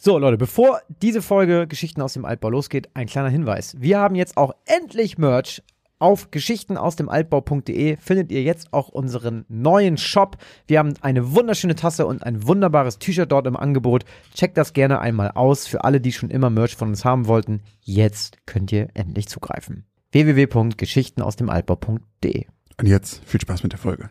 So, Leute, bevor diese Folge Geschichten aus dem Altbau losgeht, ein kleiner Hinweis. Wir haben jetzt auch endlich Merch. Auf Geschichten aus dem Altbau.de findet ihr jetzt auch unseren neuen Shop. Wir haben eine wunderschöne Tasse und ein wunderbares T-Shirt dort im Angebot. Checkt das gerne einmal aus. Für alle, die schon immer Merch von uns haben wollten, jetzt könnt ihr endlich zugreifen. www.geschichtenausdemaltbau.de Und jetzt viel Spaß mit der Folge.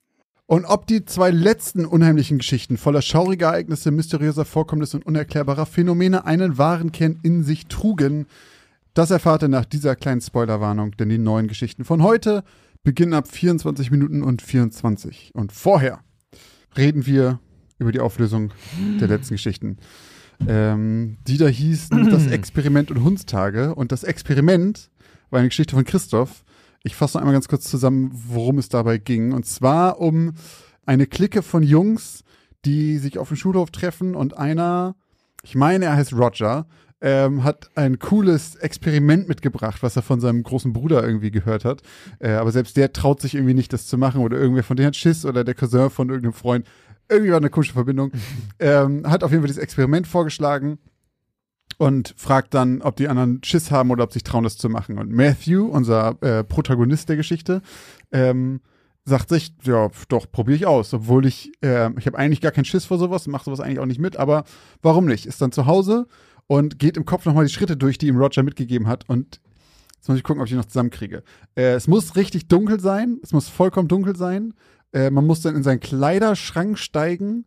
Und ob die zwei letzten unheimlichen Geschichten voller schauriger Ereignisse, mysteriöser Vorkommnisse und unerklärbarer Phänomene einen wahren Kern in sich trugen, das erfahrt ihr nach dieser kleinen Spoilerwarnung, denn die neuen Geschichten von heute beginnen ab 24 Minuten und 24. Und vorher reden wir über die Auflösung der letzten Geschichten. Ähm, die da hießen Das Experiment und Hundstage. Und das Experiment war eine Geschichte von Christoph. Ich fasse noch einmal ganz kurz zusammen, worum es dabei ging. Und zwar um eine Clique von Jungs, die sich auf dem Schulhof treffen und einer, ich meine, er heißt Roger, ähm, hat ein cooles Experiment mitgebracht, was er von seinem großen Bruder irgendwie gehört hat. Äh, aber selbst der traut sich irgendwie nicht, das zu machen oder irgendwer von denen hat Schiss oder der Cousin von irgendeinem Freund. Irgendwie war eine komische Verbindung. ähm, hat auf jeden Fall dieses Experiment vorgeschlagen und fragt dann, ob die anderen Schiss haben oder ob sie sich trauen, das zu machen. Und Matthew, unser äh, Protagonist der Geschichte, ähm, sagt sich, ja, doch, probiere ich aus. Obwohl ich, äh, ich habe eigentlich gar keinen Schiss vor sowas, mache sowas eigentlich auch nicht mit, aber warum nicht? Ist dann zu Hause und geht im Kopf nochmal die Schritte durch, die ihm Roger mitgegeben hat und jetzt muss ich gucken, ob ich die noch zusammenkriege. Äh, es muss richtig dunkel sein, es muss vollkommen dunkel sein. Äh, man muss dann in seinen Kleiderschrank steigen,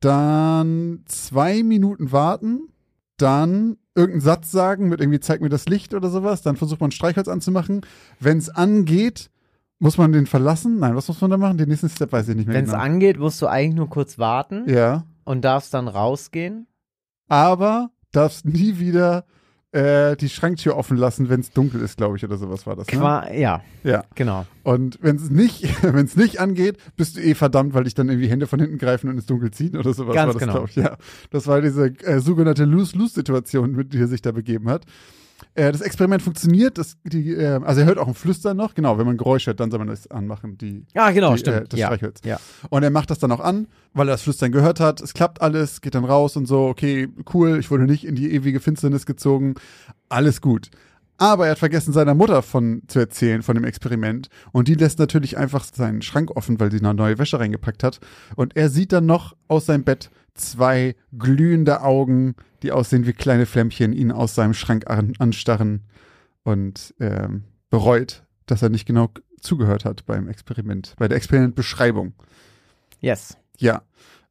dann zwei Minuten warten, dann irgendeinen Satz sagen mit irgendwie zeig mir das Licht oder sowas, dann versucht man Streichholz anzumachen. Wenn es angeht, muss man den verlassen? Nein, was muss man da machen? Den nächsten Step weiß ich nicht mehr Wenn es genau. angeht, musst du eigentlich nur kurz warten ja, und darfst dann rausgehen. aber darfst nie wieder äh, die Schranktür offen lassen, wenn es dunkel ist, glaube ich, oder sowas war das. Ne? Qua ja, Ja. genau. Und wenn es nicht, wenn es nicht angeht, bist du eh verdammt, weil dich dann irgendwie Hände von hinten greifen und ins Dunkel ziehen oder sowas Ganz war das, genau. glaube ich. Ja, das war diese äh, sogenannte Lose-Lose-Situation, mit der er sich da begeben hat. Äh, das Experiment funktioniert, das, die, äh, also er hört auch ein Flüstern noch, genau, wenn man Geräusche hört, dann soll man das anmachen, die, Ja, genau, die, stimmt. Äh, das ja. Streichholz. Ja. Und er macht das dann auch an, weil er das Flüstern gehört hat. Es klappt alles, geht dann raus und so, okay, cool, ich wurde nicht in die ewige Finsternis gezogen. Alles gut. Aber er hat vergessen, seiner Mutter von zu erzählen, von dem Experiment. Und die lässt natürlich einfach seinen Schrank offen, weil sie eine neue Wäsche reingepackt hat. Und er sieht dann noch aus seinem Bett zwei glühende Augen, die aussehen wie kleine Flämmchen, ihn aus seinem Schrank an, anstarren und ähm, bereut, dass er nicht genau zugehört hat beim Experiment, bei der Experimentbeschreibung. Yes. Ja.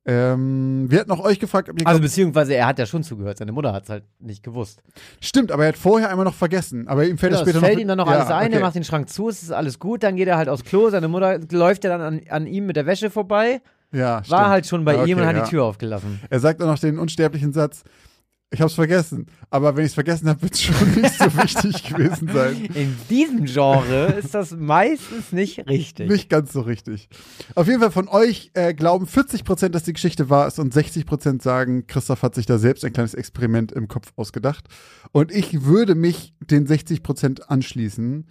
Ähm, wir hatten auch euch gefragt, ob ihr Also beziehungsweise er hat ja schon zugehört, seine Mutter hat es halt nicht gewusst. stimmt, aber er hat vorher einmal noch vergessen. Aber ihm fällt Genau, das es später fällt noch ihm dann noch ja, alles ein, er okay. macht den Schrank zu, es ist alles gut, dann geht er halt aufs Klo, seine Mutter läuft ja dann an, an ihm mit der Wäsche vorbei, Ja, war stimmt. halt schon bei Ah, ihm und okay, hat ja. die Tür aufgelassen. Er sagt auch noch den unsterblichen Satz. Ich hab's vergessen, aber wenn ich es vergessen habe, wird es schon nicht so wichtig gewesen sein. In diesem Genre ist das meistens nicht richtig. Nicht ganz so richtig. Auf jeden Fall von euch äh, glauben 40%, dass die Geschichte wahr ist und 60% sagen, Christoph hat sich da selbst ein kleines Experiment im Kopf ausgedacht. Und ich würde mich den 60% anschließen.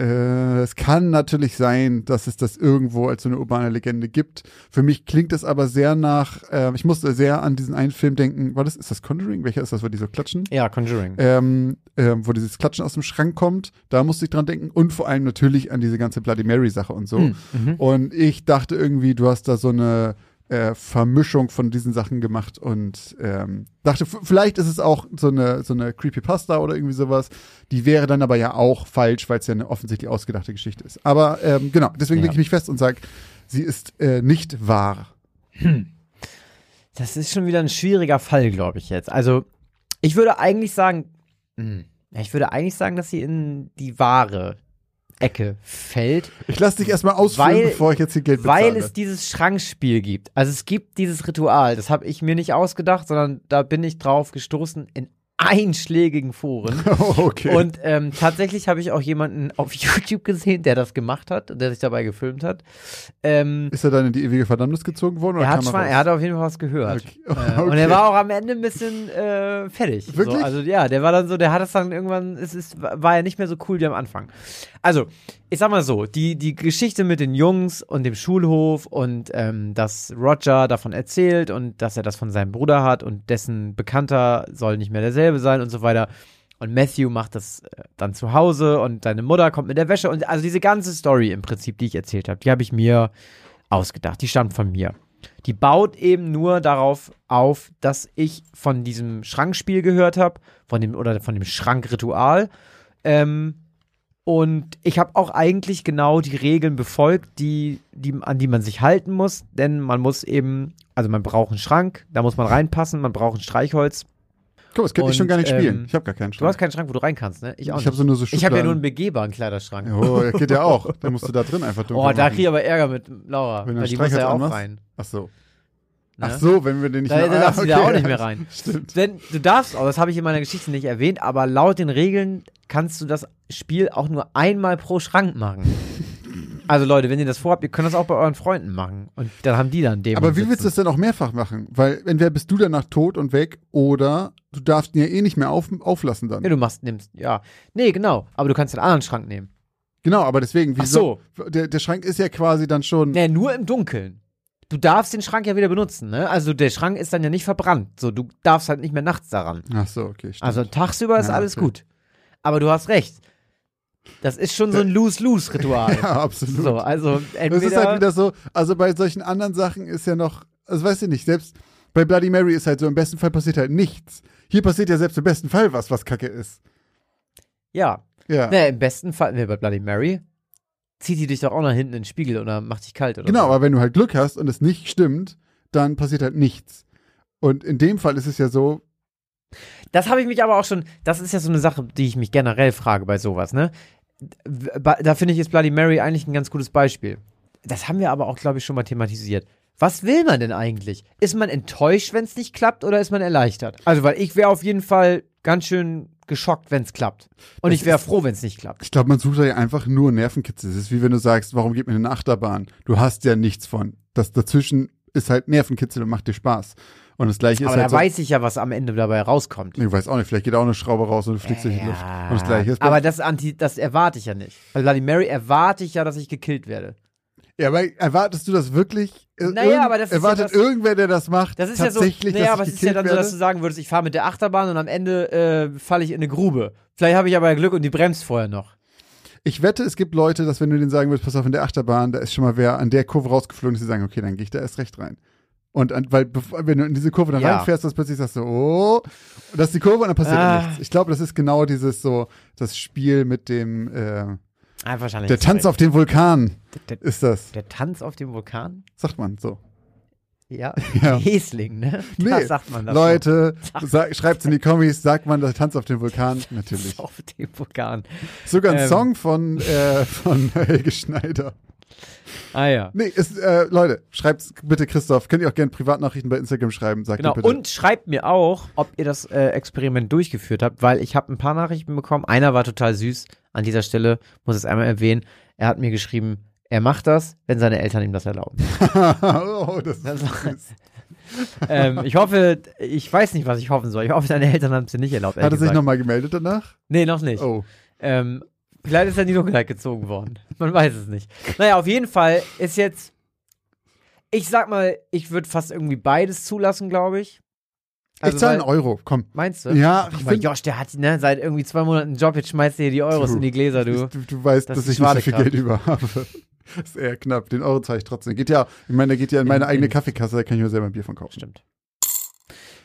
Äh, es kann natürlich sein, dass es das irgendwo als so eine urbane Legende gibt. Für mich klingt es aber sehr nach, äh, ich musste sehr an diesen einen Film denken. War das, ist das Conjuring? Welcher ist das, wo die so klatschen? Ja, Conjuring. ähm, ähm, wo dieses Klatschen aus dem Schrank kommt. Da musste ich dran denken. Und vor allem natürlich an diese ganze Bloody Mary-Sache und so. Hm, mhm. Und ich dachte irgendwie, du hast da so eine äh, Vermischung von diesen Sachen gemacht und ähm, dachte, vielleicht ist es auch so eine, so eine Creepypasta oder irgendwie sowas. Die wäre dann aber ja auch falsch, weil es ja eine offensichtlich ausgedachte Geschichte ist. Aber ähm, genau, deswegen Ja. lege ich mich fest und sage, sie ist äh, nicht wahr. Das ist schon wieder ein schwieriger Fall, glaube ich jetzt. Also, ich würde eigentlich sagen, hm, Ja, Ich würde eigentlich sagen, dass sie in die wahre Ecke fällt, Ich lasse dich erstmal ausführen, Weil- bevor ich jetzt hier Geld bezahle. weil es dieses Schrankspiel gibt. Also es gibt dieses Ritual, das habe ich mir nicht ausgedacht, sondern da bin ich drauf gestoßen in einschlägigen Foren. oh, okay. Und ähm, tatsächlich habe ich auch jemanden auf YouTube gesehen, der das gemacht hat und der sich dabei gefilmt hat. Ähm, ist er dann in die ewige Verdammnis gezogen worden? Oder er, hat schon, er hat auf jeden Fall was gehört. Okay. Äh, Und Okay. er war auch am Ende ein bisschen äh, fertig. Wirklich? So, also ja, der war dann so, der hat es dann irgendwann, es ist, war ja nicht mehr so cool wie am Anfang. Also, ich sag mal so, die, die Geschichte mit den Jungs und dem Schulhof und ähm, dass Roger davon erzählt und dass er das von seinem Bruder hat und dessen Bekannter soll nicht mehr derselbe sein und so weiter. Und Matthew macht das äh, dann zu Hause und seine Mutter kommt mit der Wäsche und also diese ganze Story im Prinzip, die ich erzählt habe, die habe ich mir ausgedacht. Die stammt von mir. Die baut eben nur darauf auf, dass ich von diesem Schrankspiel gehört habe, von dem oder von dem Schrankritual. Ähm, und ich habe auch eigentlich genau die Regeln befolgt, die, die, an die man sich halten muss. Denn man muss eben, also man braucht einen Schrank, da muss man reinpassen, man braucht ein Streichholz. Guck, das könnte ich schon und, gar nicht spielen. ähm, ich habe gar keinen Du Schrank. hast keinen Schrank, wo du rein kannst, ne? Ich auch ich habe nicht. so nur so ich habe ja nur einen begehbaren Kleiderschrank. Oh, das geht ja auch. Dann musst du da drin einfach dunkel Oh, da machen. krieg ich aber Ärger mit Laura, Wenn du weil die muss ja auch anmachst? rein. Ach so. Ne? Ach so, wenn wir den nicht Da- mehr- da darfst ah, du da okay, auch nicht mehr rein. Stimmt. Denn du darfst auch, das habe ich in meiner Geschichte nicht erwähnt, aber laut den Regeln kannst du das Spiel auch nur einmal pro Schrank machen. Also Leute, wenn ihr das vorhabt, ihr könnt das auch bei euren Freunden machen. Und dann haben die dann Dämonen Aber wie willst du das denn auch mehrfach machen? Weil entweder bist du danach tot und weg oder du darfst ihn ja eh nicht mehr auf, auflassen dann. Ja, du machst, nimmst, ja. Nee, genau. Aber du kannst den anderen Schrank nehmen. Genau, aber deswegen, Ach wieso? Der, der Schrank ist ja quasi dann schon. Nee, nur im Dunkeln. Du darfst den Schrank ja wieder benutzen, ne? Also der Schrank ist dann ja nicht verbrannt. So, du darfst halt nicht mehr nachts daran. Ach so, okay. Stimmt. Also tagsüber ist Ja, alles okay. gut. Aber du hast recht. Das ist schon so ein Lose-Lose-Ritual. ja, absolut. So, also entweder. Das ist halt wieder so, also bei solchen anderen Sachen ist ja noch, also weißt du nicht, selbst bei Bloody Mary ist halt so, im besten Fall passiert halt nichts. Hier passiert ja selbst im besten Fall was, was kacke ist. ja. Ja. Ne, im besten Fall, ne, bei Bloody Mary, zieht die dich doch auch nach hinten in den Spiegel oder macht dich kalt oder Genau, so. aber wenn du halt Glück hast und es nicht stimmt, dann passiert halt nichts. Und in dem Fall ist es ja so, Das habe ich mich aber auch schon, das ist ja so eine Sache, die ich mich generell frage bei sowas, ne? Da finde ich jetzt Bloody Mary eigentlich ein ganz gutes Beispiel. Das haben wir aber auch, glaube ich, schon mal thematisiert. Was will man denn eigentlich? Ist man enttäuscht, wenn es nicht klappt, oder ist man erleichtert? Also, weil ich wäre auf jeden Fall ganz schön geschockt, wenn es klappt. Und Das ich wäre froh, wenn es nicht klappt. ich glaube, man sucht ja einfach nur Nervenkitzel. Es ist wie wenn du sagst, warum geht man in eine Achterbahn? Du hast ja nichts von. Das dazwischen ist halt Nervenkitzel und macht dir Spaß. Und das gleiche Aber ist da halt so, weiß ich ja, was am Ende dabei rauskommt. ich weiß auch nicht, vielleicht geht auch eine Schraube raus und du fliegst durch die Luft. Und das gleiche ist aber das, Anti, das erwarte ich ja nicht. Bei Bloody Mary erwarte ich ja, dass ich gekillt werde. Ja, aber erwartest du das wirklich? Äh, Naja, aber das ist ja Erwartet das- irgendwer, der das macht, Das ist ja so, tatsächlich, naja, dass aber es ist ja dann so, dass du sagen würdest, ich fahre mit der Achterbahn und am Ende äh, falle ich in eine Grube. Vielleicht habe ich aber Glück und die bremst vorher noch. Ich wette, es gibt Leute, dass wenn du denen sagen würdest, pass auf, in der Achterbahn, da ist schon mal wer an der Kurve rausgeflogen, dass sie sagen, okay, dann gehe ich da erst recht rein. Und an, weil, wenn du in diese Kurve dann Ja. reinfährst, dass plötzlich sagst du, oh, das ist die Kurve und dann passiert Ah. nichts. Ich glaube, das ist genau dieses so, das Spiel mit dem, äh, Ah, wahrscheinlich. der Tanz auf dem Vulkan Der, ist das. der Tanz auf dem Vulkan? Sagt man so. Ja. Ja. Häsling, ne? Nee, Das sagt man das Leute, sag, schreibt's in die Kommis, sagt man, der Tanz auf dem Vulkan? Natürlich. Auf dem Vulkan. Sogar ein Ähm. Song von, äh, von Helge Schneider. Ah ja. Nee, ist, äh, Leute, schreibt's bitte Christoph. Könnt ihr auch gerne Privatnachrichten bei Instagram schreiben, sagt Genau. bitte. Und schreibt mir auch, ob ihr das äh, Experiment durchgeführt habt, weil ich habe ein paar Nachrichten bekommen. Einer war total süß. An dieser Stelle muss ich es einmal erwähnen. Er hat mir geschrieben, er macht das, wenn seine Eltern ihm das erlauben. oh, das ist süß. ähm, ich hoffe, ich weiß nicht, was ich hoffen soll. Ich hoffe, deine Eltern haben es dir nicht erlaubt. Hat er sich nochmal gemeldet danach? Nee, noch nicht. Oh. Ähm, vielleicht ist er in die Dunkelheit gezogen worden. Man weiß es nicht. Naja, auf jeden Fall ist jetzt. Ich sag mal, ich würde fast irgendwie beides zulassen, glaube ich. Also, ich zahle einen Euro, komm. Meinst du? Ja, ich find, Josh, der hat ne, seit irgendwie zwei Monaten einen Job, jetzt schmeißt er hier die Euros Du, in die Gläser, du. du, du weißt, Das dass ich nicht so viel. Geld über habe. Ist eher knapp. Den Euro zahle ich trotzdem. Geht ja, ich meine, der geht ja in meine In- eigene in- Kaffeekasse, da kann ich mir selber ein Bier von kaufen. Stimmt.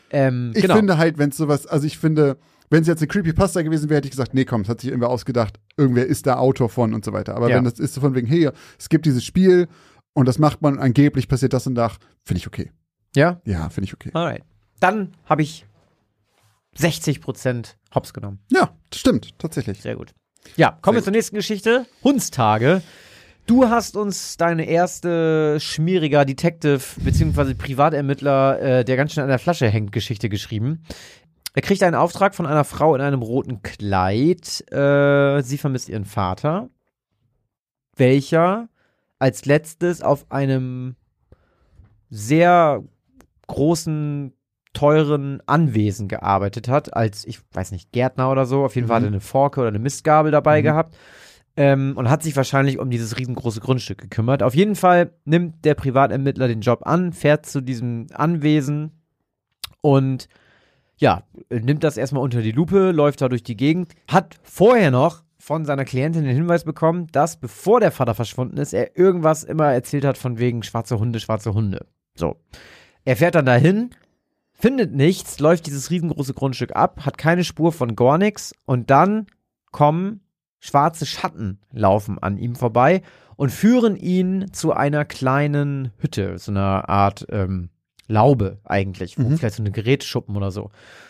Ähm, Ich genau. finde halt, wenn es sowas, also ich finde, wenn es jetzt eine Creepypasta gewesen wäre, hätte ich gesagt, nee, komm, das hat sich irgendwer ausgedacht, irgendwer ist da Autor von und so weiter. Aber Ja. wenn das ist so von wegen, hey, es gibt dieses Spiel und das macht man, angeblich passiert das und das, finde ich okay. ja? Ja, finde ich okay. Alright. Dann habe ich 60% Hops genommen. Ja, Stimmt, tatsächlich. Sehr gut. Ja, kommen wir Sehr zur nächsten Geschichte. Hundstage. Du hast uns deine erste schmieriger Detective bzw. Privatermittler, äh, der ganz schön an der Flasche hängt, Geschichte geschrieben. Er kriegt einen Auftrag von einer Frau in einem roten Kleid. Äh, sie vermisst ihren Vater, welcher als letztes auf einem sehr großen, teuren Anwesen gearbeitet hat, als, ich weiß nicht, Gärtner oder so. Auf jeden Fall hat er eine Forke oder eine Mistgabel dabei Mhm. gehabt. Ähm, und hat sich wahrscheinlich um dieses riesengroße Grundstück gekümmert. Auf jeden Fall nimmt der Privatermittler den Job an, fährt zu diesem Anwesen und ja, nimmt das erstmal unter die Lupe, läuft da durch die Gegend, hat vorher noch von seiner Klientin den Hinweis bekommen, dass bevor der Vater verschwunden ist, er irgendwas immer erzählt hat von wegen schwarze Hunde, schwarze Hunde. So. Er fährt dann dahin, findet nichts, läuft dieses riesengroße Grundstück ab, hat keine Spur von gar nichts und dann kommen schwarze Schatten laufen an ihm vorbei und führen ihn zu einer kleinen Hütte, so einer Art ähm, Laube eigentlich, Mhm. vielleicht so eine Geräteschuppen oder so.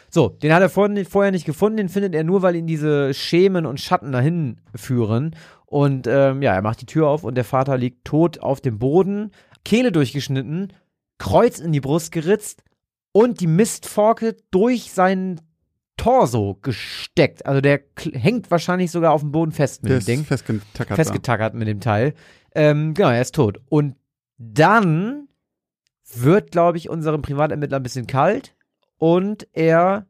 So, den hat er vorher nicht gefunden, den findet er nur, weil ihn diese Schemen und Schatten dahin führen. Und ähm, ja, er macht die Tür auf und der Vater liegt tot auf dem Boden, Kehle durchgeschnitten, Kreuz in die Brust geritzt und die Mistforke durch seinen Torso gesteckt. Also der hängt wahrscheinlich sogar auf dem Boden fest mit Der dem Ding festgetackert. festgetackert mit dem Teil. Ähm, genau, er ist tot. Und dann wird, glaube ich, unserem Privatermittler ein bisschen kalt und er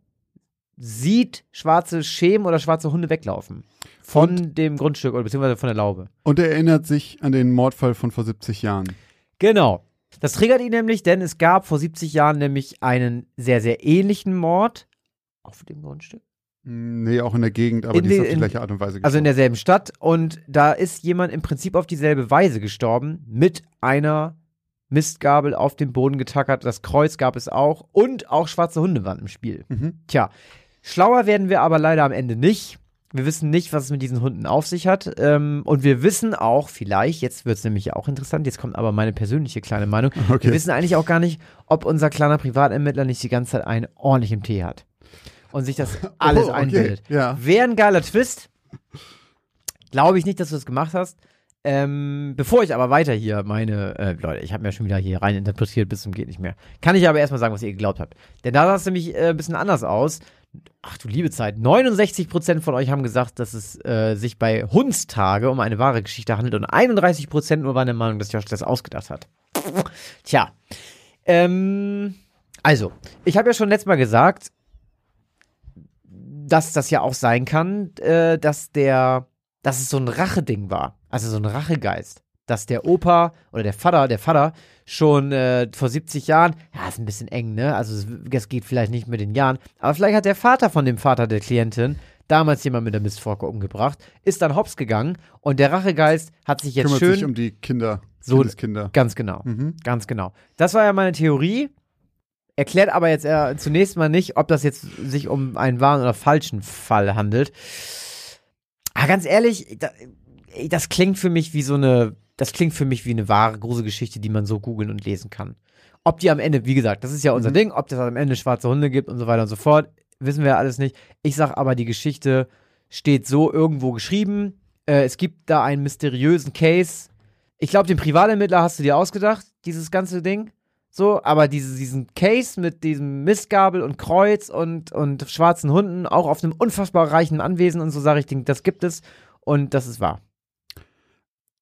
sieht schwarze Schemen oder schwarze Hunde weglaufen. Von dem Grundstück oder beziehungsweise von der Laube. Und er erinnert sich an den Mordfall von vor 70 Jahren. Genau. Das triggert ihn nämlich, denn es gab vor 70 Jahren nämlich einen sehr, sehr ähnlichen Mord auf dem Grundstück. Nee, auch in der Gegend, aber In die ist auf die gleiche Art und Weise Also in gestorben. derselben Stadt. Und da ist jemand im Prinzip auf dieselbe Weise gestorben, mit einer Mistgabel auf den Boden getackert. Das Kreuz gab es auch. Und auch schwarze Hunde waren im Spiel. Mhm. Tja, schlauer werden wir aber leider am Ende nicht. Wir wissen nicht, was es mit diesen Hunden auf sich hat. Ähm, und wir wissen auch, vielleicht, jetzt wird es nämlich auch interessant, jetzt kommt aber meine persönliche kleine Meinung. Okay. Wir wissen eigentlich auch gar nicht, ob unser kleiner Privatermittler nicht die ganze Zeit einen ordentlich im Tee hat. Und sich das alles Oh, okay. einbildet. Ja. Wäre ein geiler Twist. Glaube ich nicht, dass du das gemacht hast. Ähm, bevor ich aber weiter hier meine, äh, Leute, ich habe mir schon wieder hier rein interpretiert bis zum geht nicht mehr. Kann ich aber erstmal sagen, was ihr geglaubt habt. Denn da sah es nämlich äh, ein bisschen anders aus. Ach du liebe Zeit, 69% von euch haben gesagt, dass es äh, sich bei Hundstage um eine wahre Geschichte handelt und 31% nur waren der Meinung, dass Josh das ausgedacht hat. Tja. Ähm, also, ich habe ja schon letztes Mal gesagt, dass das ja auch sein kann, äh, dass der, dass es so ein Racheding war. Also so ein Rachegeist. Dass der Opa oder der Vater, der Vater schon äh, vor 70 Jahren, ja, ist ein bisschen eng, ne? Also es- das geht vielleicht nicht mit den Jahren, aber vielleicht hat der Vater von dem Vater der Klientin damals jemand mit der Mistforke umgebracht, ist dann hops gegangen und der Rachegeist hat sich jetzt Kümmert schön sich um die Kinder, So- Kindeskinder. Ganz genau. Mhm. Ganz genau. Das war ja meine Theorie. Erklärt aber jetzt äh, zunächst mal nicht, ob das jetzt sich um einen wahren oder falschen Fall handelt. Aber ganz ehrlich, da, das klingt für mich wie so eine, das klingt für mich wie eine wahre Gruselgeschichte, die man so googeln und lesen kann. Ob die am Ende, wie gesagt, das ist ja unser Mhm. Ding, ob das am Ende schwarze Hunde gibt und so weiter und so fort, wissen wir ja alles nicht. Ich sag aber, die Geschichte steht so irgendwo geschrieben. Äh, es gibt da einen mysteriösen Case. Ich glaube, den Privatermittler hast du dir ausgedacht, dieses ganze Ding. So, aber diese, diesen Case mit diesem Mistgabel und Kreuz und, und schwarzen Hunden, auch auf einem unfassbar reichen Anwesen und so sage ich, das gibt es und das ist wahr.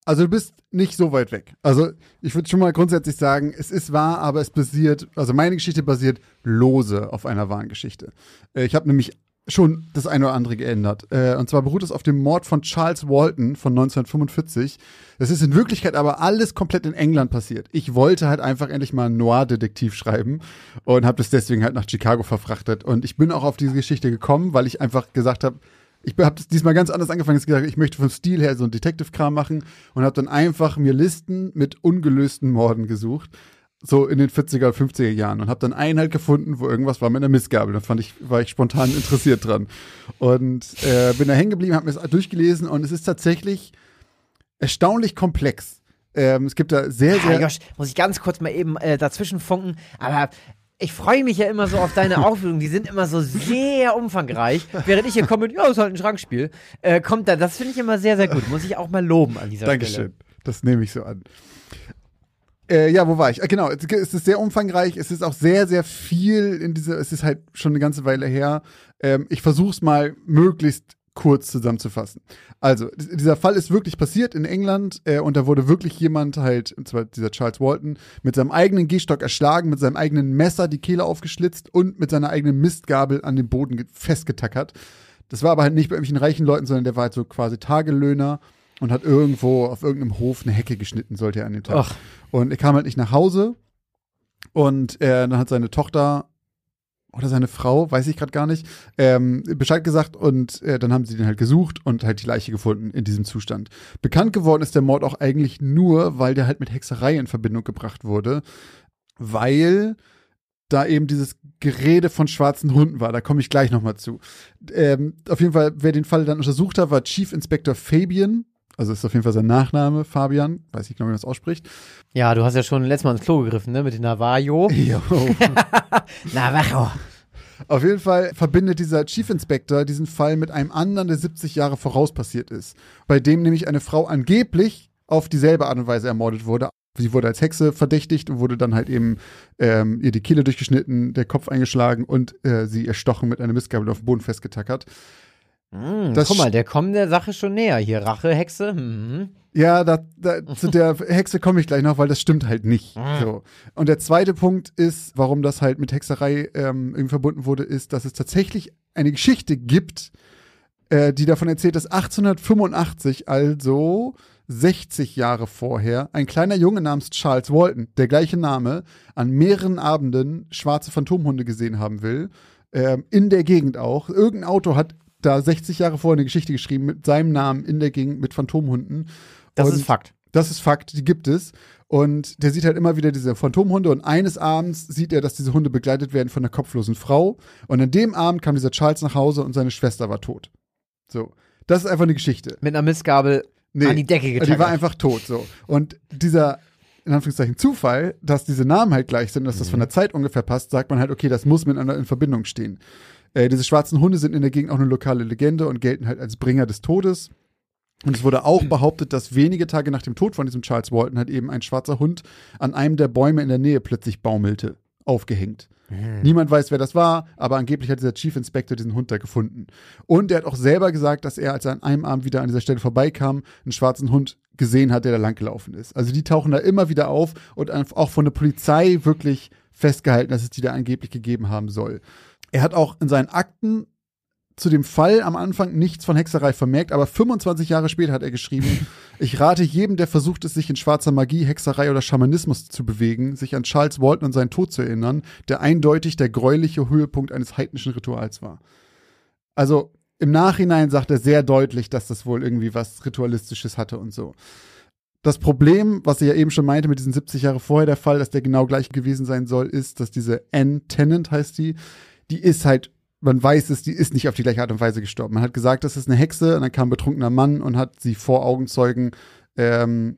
Also du bist nicht so weit weg. Also ich würde schon mal grundsätzlich sagen, es ist wahr, aber es basiert, also meine Geschichte basiert lose auf einer wahren Geschichte. Äh, Ich habe nämlich schon das eine oder andere geändert. Äh, Und zwar beruht es auf dem Mord von Charles Walton von 1945. Das ist in Wirklichkeit aber alles komplett in England passiert. Ich wollte halt einfach endlich mal einen Noir-Detektiv schreiben und habe das deswegen halt nach Chicago verfrachtet. Und ich bin auch auf diese Geschichte gekommen, weil ich einfach gesagt habe, ich habe diesmal ganz anders angefangen. Ich gesagt, ich möchte vom Stil her so einen Detective-Kram machen und habe dann einfach mir Listen mit ungelösten Morden gesucht. So in den 40er, 50er Jahren und habe dann einen halt gefunden, wo irgendwas war mit einer Missgabel. Da fand ich, war ich spontan interessiert dran. Und äh, bin da hängen geblieben, habe mir das durchgelesen und es ist tatsächlich erstaunlich komplex. Ähm, es gibt da sehr, sehr. Josh, muss ich ganz kurz mal eben äh, dazwischen funken, aber Ich freue mich ja immer so auf deine Aufführungen. Die sind immer so sehr umfangreich. Während ich hier komme mit, ja, ist halt ein Schrankspiel, äh, kommt da, das finde ich immer sehr, sehr gut. Muss ich auch mal loben an dieser Dankeschön. Stelle. Das nehme ich so an. Äh, ja, wo war ich? Ah, genau, es es ist sehr umfangreich. Es ist auch sehr, sehr viel in dieser. Es ist halt schon eine ganze Weile her. Ähm, ich versuche es mal möglichst kurz zusammenzufassen. Also, dieser Fall ist wirklich passiert in England äh, und da wurde wirklich jemand halt, und zwar dieser Charles Walton, mit seinem eigenen Gehstock erschlagen, mit seinem eigenen Messer die Kehle aufgeschlitzt und mit seiner eigenen Mistgabel an den Boden ge- festgetackert. Das war aber halt nicht bei irgendwelchen reichen Leuten, sondern der war halt so quasi Tagelöhner und hat irgendwo auf irgendeinem Hof eine Hecke geschnitten, sollte er an dem Tag. Ach. Und er kam halt nicht nach Hause und äh, dann hat seine Tochter oder seine Frau, weiß ich gerade gar nicht, ähm, Bescheid gesagt und äh, dann haben sie den halt gesucht und halt die Leiche gefunden in diesem Zustand. Bekannt geworden ist der Mord auch eigentlich nur, weil der halt mit Hexerei in Verbindung gebracht wurde, weil da eben dieses Gerede von schwarzen Hunden war. Da komme ich gleich nochmal zu. Ähm, auf jeden Fall, wer den Fall dann untersucht hat, war Chief Inspector Fabian. Also ist auf jeden Fall sein Nachname, Fabian. Weiß ich genau, wie man das ausspricht. Ja, du hast ja schon letztes Mal ins Klo gegriffen, ne? Mit dem Navajo. Navajo. Auf jeden Fall verbindet dieser Chief Inspector diesen Fall mit einem anderen, der 70 Jahre voraus passiert ist. Bei dem nämlich eine Frau angeblich auf dieselbe Art und Weise ermordet wurde. Sie wurde als Hexe verdächtigt und wurde dann halt eben ähm, ihr die Kehle durchgeschnitten, der Kopf eingeschlagen und äh, sie erstochen mit einer Mistgabel auf den Boden festgetackert. Hm, Das guck mal, der kommt der Sache schon näher. Hier, Rache, Hexe. Mhm. Ja, da, da, zu der Hexe komme ich gleich noch, weil das stimmt halt nicht. So. Und der zweite Punkt ist, warum das halt mit Hexerei ähm, irgendwie verbunden wurde, ist, dass es tatsächlich eine Geschichte gibt, äh, die davon erzählt, dass 1885, also 60 Jahre vorher, ein kleiner Junge namens Charles Walton, der gleiche Name, an mehreren Abenden schwarze Phantomhunde gesehen haben will, ähm, in der Gegend auch. Irgendein Auto hat da 60 Jahre vorher eine Geschichte geschrieben mit seinem Namen in der Gegend mit Phantomhunden. Das Und ist Fakt. das ist Fakt, die gibt es. Und der sieht halt immer wieder diese Phantomhunde und eines Abends sieht er, dass diese Hunde begleitet werden von einer kopflosen Frau. Und an dem Abend kam dieser Charles nach Hause und seine Schwester war tot. So. Das ist einfach eine Geschichte. Mit einer Mistgabel Nee, an die Decke Die getackert. war einfach tot, so. Und dieser, in Anführungszeichen, Zufall, dass diese Namen halt gleich sind, dass das von der Zeit ungefähr passt, sagt man halt, okay, das muss miteinander in Verbindung stehen. Äh, diese schwarzen Hunde sind in der Gegend auch eine lokale Legende und gelten halt als Bringer des Todes. Und es wurde auch behauptet, dass wenige Tage nach dem Tod von diesem Charles Walton halt eben ein schwarzer Hund an einem der Bäume in der Nähe plötzlich baumelte, aufgehängt. Niemand weiß, wer das war, aber angeblich hat dieser Chief Inspector diesen Hund da gefunden. Und er hat auch selber gesagt, dass er, als er an einem Abend wieder an dieser Stelle vorbeikam, einen schwarzen Hund gesehen hat, der da langgelaufen ist. Also die tauchen da immer wieder auf und auch von der Polizei wirklich festgehalten, dass es die da angeblich gegeben haben soll. Er hat auch in seinen Akten zu dem Fall am Anfang nichts von Hexerei vermerkt, aber 25 Jahre später hat er geschrieben, ich rate jedem, der versucht es, sich in schwarzer Magie, Hexerei oder Schamanismus zu bewegen, sich an Charles Walton und seinen Tod zu erinnern, der eindeutig der gräuliche Höhepunkt eines heidnischen Rituals war. Also im Nachhinein sagt er sehr deutlich, dass das wohl irgendwie was Ritualistisches hatte und so. Das Problem, was ich ja eben schon meinte mit diesen 70 Jahre vorher der Fall, dass der genau gleich gewesen sein soll, ist, dass diese Anne Tennant heißt die, die ist halt man weiß es, die ist nicht auf die gleiche Art und Weise gestorben. Man hat gesagt, das ist eine Hexe und dann kam ein betrunkener Mann und hat sie vor Augenzeugen ähm,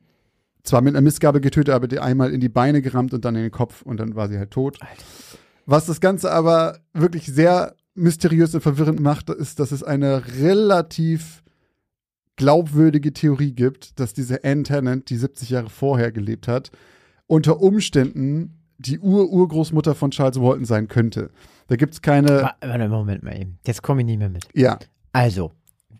zwar mit einer Mistgabel getötet, aber die einmal in die Beine gerammt und dann in den Kopf und dann war sie halt tot. Was das Ganze aber wirklich sehr mysteriös und verwirrend macht, ist, dass es eine relativ glaubwürdige Theorie gibt, dass diese Anne Tennant, die 70 Jahre vorher gelebt hat, unter Umständen die Ur-Urgroßmutter von Charles Walton sein könnte. Da gibt's keine. Wa- Warte, Moment mal eben. Jetzt komme ich nicht mehr mit. Ja, Also,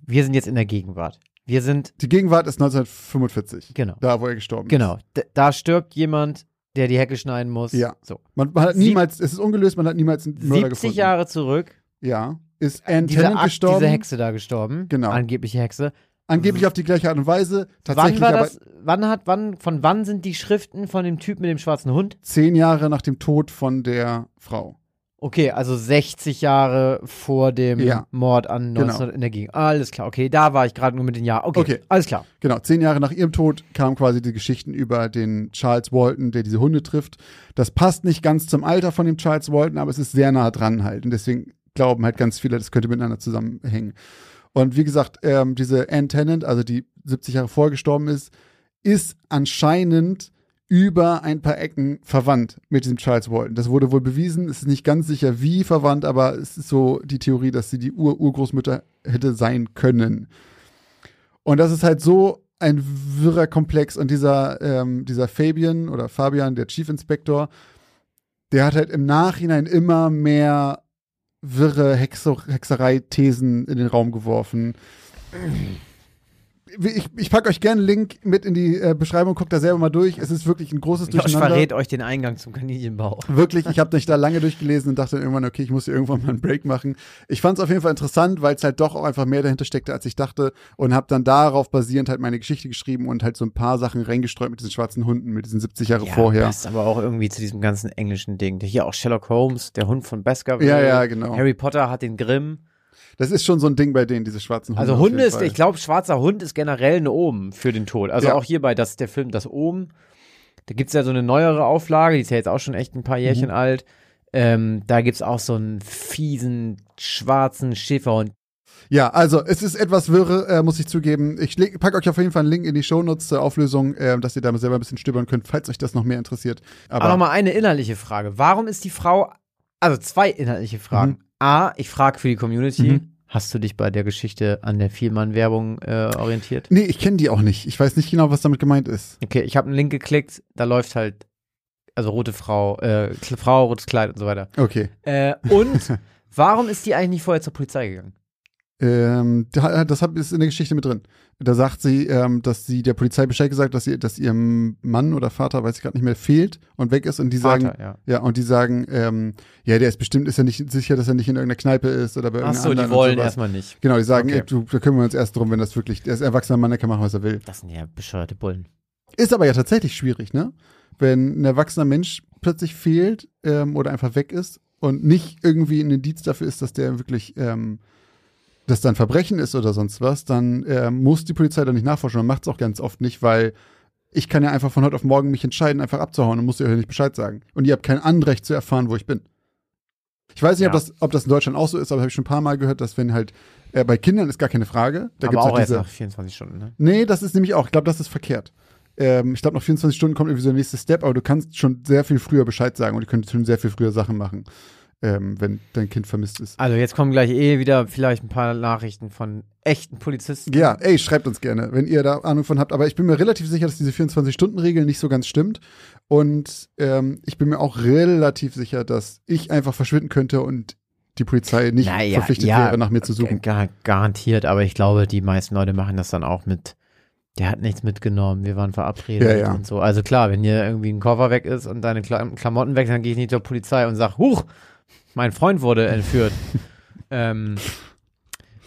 wir sind jetzt in der Gegenwart. Wir sind, die Gegenwart ist 1945. genau, Da, wo er gestorben genau. D da stirbt jemand, der die Hecke schneiden muss. Ja. So. ist. Man, man hat niemals, es ist ungelöst, man hat niemals einen Mörder 70 gefunden. Jahre zurück, Ja. Ist Anne diese, Tennant Akt, gestorben? diese Hexe da gestorben. Genau. Angebliche Hexe. Angeblich auf die gleiche Art und Weise. Wann Tatsächlich war aber das? Wann hat, wann, von wann sind die Schriften von dem Typ mit dem schwarzen Hund? zehn Jahre nach dem Tod von der Frau. Okay, also 60 Jahre vor dem Ja. Mord an Genau. 19 in der Gegend. Alles klar, okay, da war ich gerade nur mit den Jahren. Okay, Okay. alles klar. Genau, zehn Jahre nach ihrem Tod kamen quasi die Geschichten über den Charles Walton, der diese Hunde trifft. Das passt nicht ganz zum Alter von dem Charles Walton, aber es ist sehr nah dran halt. Und deswegen glauben halt ganz viele, das könnte miteinander zusammenhängen. Und wie gesagt, ähm, diese Anne Tennant, also die 70 Jahre vorher gestorben ist, ist anscheinend über ein paar Ecken verwandt mit diesem Charles Walton. Das wurde wohl bewiesen. Es ist nicht ganz sicher, wie verwandt, aber es ist so die Theorie, dass sie die Ur-Urgroßmutter hätte sein können. Und das ist halt so ein wirrer Komplex. Und dieser, ähm, dieser Fabian oder Fabian, der Chief Inspector, der hat halt im Nachhinein immer mehr wirre Hexer Hexerei-Thesen in den Raum geworfen ich, ich packe euch gerne einen Link mit in die äh, Beschreibung, guckt da selber mal durch. Es ist wirklich ein großes Josh Durcheinander. verrät euch den Eingang zum Kaninchenbau. Wirklich, ich habe mich da lange durchgelesen und dachte irgendwann, okay, ich muss hier irgendwann mal einen Break machen. Ich fand es auf jeden Fall interessant, weil es halt doch auch einfach mehr dahinter steckte, als ich dachte und habe dann darauf basierend halt meine Geschichte geschrieben und halt so ein paar Sachen reingestreut mit diesen schwarzen Hunden, mit diesen 70 Jahre ja, vorher. passt aber auch irgendwie zu diesem ganzen englischen Ding. Hier auch Sherlock Holmes, der Hund von Baskerville. Ja, ja, genau. Harry Potter hat den Grimm. Das ist schon so ein Ding bei denen, diese schwarzen Hunde. Also Hunde ist, Fall. ich glaube, schwarzer Hund ist generell eine Omen für den Tod. Also Ja. auch hierbei, das der Film Das Omen. Da gibt's ja so eine neuere Auflage, die ist ja jetzt auch schon echt ein paar Jährchen Mhm. alt. Ähm, da gibt's auch so einen fiesen, schwarzen Schäferhund. Ja, also es ist etwas wirre, äh, muss ich zugeben. Ich leg- pack euch auf jeden Fall einen Link in die Shownotes zur Auflösung, äh, dass ihr da selber ein bisschen stöbern könnt, falls euch das noch mehr interessiert. Aber Aber nochmal eine inhaltliche Frage. Warum ist die Frau, also zwei inhaltliche Fragen. Mhm. A, ich frage für die Community, Mhm. hast du dich bei der Geschichte an der Vielmann-Werbung äh, orientiert? nee, ich kenne die auch nicht. Ich weiß nicht genau, was damit gemeint ist. Okay, ich habe einen Link geklickt, da läuft halt, also rote Frau, äh, Frau, rotes Kleid und so weiter. Okay. Äh, und warum ist die eigentlich nicht vorher zur Polizei gegangen? Ähm, da- das ist in der Geschichte mit drin. Da sagt sie, ähm, dass sie der Polizei Bescheid gesagt, dass sie, dass ihrem Mann oder Vater, weiß ich gerade nicht mehr, fehlt und weg ist und die sagen, Vater, ja. ja, und die sagen, ähm, ja, der ist bestimmt, ist ja nicht sicher, dass er nicht in irgendeiner Kneipe ist oder bei Ach irgendeiner so, die wollen erstmal nicht. Genau, die sagen, Okay. ey, du, da kümmern wir uns erst drum, wenn das wirklich, der ist erwachsener Mann, der kann machen, was er will. Das sind ja bescheuerte Bullen. Ist aber ja tatsächlich schwierig, ne? Wenn ein erwachsener Mensch plötzlich fehlt ähm, oder einfach weg ist und nicht irgendwie ein Indiz dafür ist, dass der wirklich, ähm, dass da ein Verbrechen ist oder sonst was, dann ähm, muss die Polizei da nicht nachforschen. Man macht es auch ganz oft nicht, weil ich kann ja einfach von heute auf morgen mich entscheiden, einfach abzuhauen und muss ihr nicht Bescheid sagen. Und ihr habt kein Anrecht zu erfahren, wo ich bin. Ich weiß nicht, ob, Ja. das, ob das in Deutschland auch so ist, aber habe ich schon ein paar Mal gehört, dass wenn halt äh, bei Kindern ist gar keine Frage. Da Aber gibt's auch halt erst diese, nach 24 Stunden, ne? Nee, das ist nämlich auch, ich glaube, das ist verkehrt. Ähm, ich glaube, nach 24 Stunden kommt irgendwie so der nächste Step, aber du kannst schon sehr viel früher Bescheid sagen und du könntest schon sehr viel früher Sachen machen, ähm, wenn dein Kind vermisst ist. Also jetzt kommen gleich eh wieder vielleicht ein paar Nachrichten von echten Polizisten. Ja, ey, schreibt uns gerne, wenn ihr da Ahnung von habt. Aber ich bin mir relativ sicher, dass diese 24-Stunden-Regel nicht so ganz stimmt. Und ähm, ich bin mir auch relativ sicher, dass ich einfach verschwinden könnte und die Polizei nicht Naja, verpflichtet ja, wäre, nach mir zu suchen. Gar, garantiert, aber ich glaube, die meisten Leute machen das dann auch mit. Der hat nichts mitgenommen, wir waren verabredet Ja, ja. und so. Also klar, wenn hier irgendwie ein Koffer weg ist und deine Kla Klamotten weg, dann gehe ich nicht zur Polizei und sag, huch, mein Freund wurde entführt. ähm,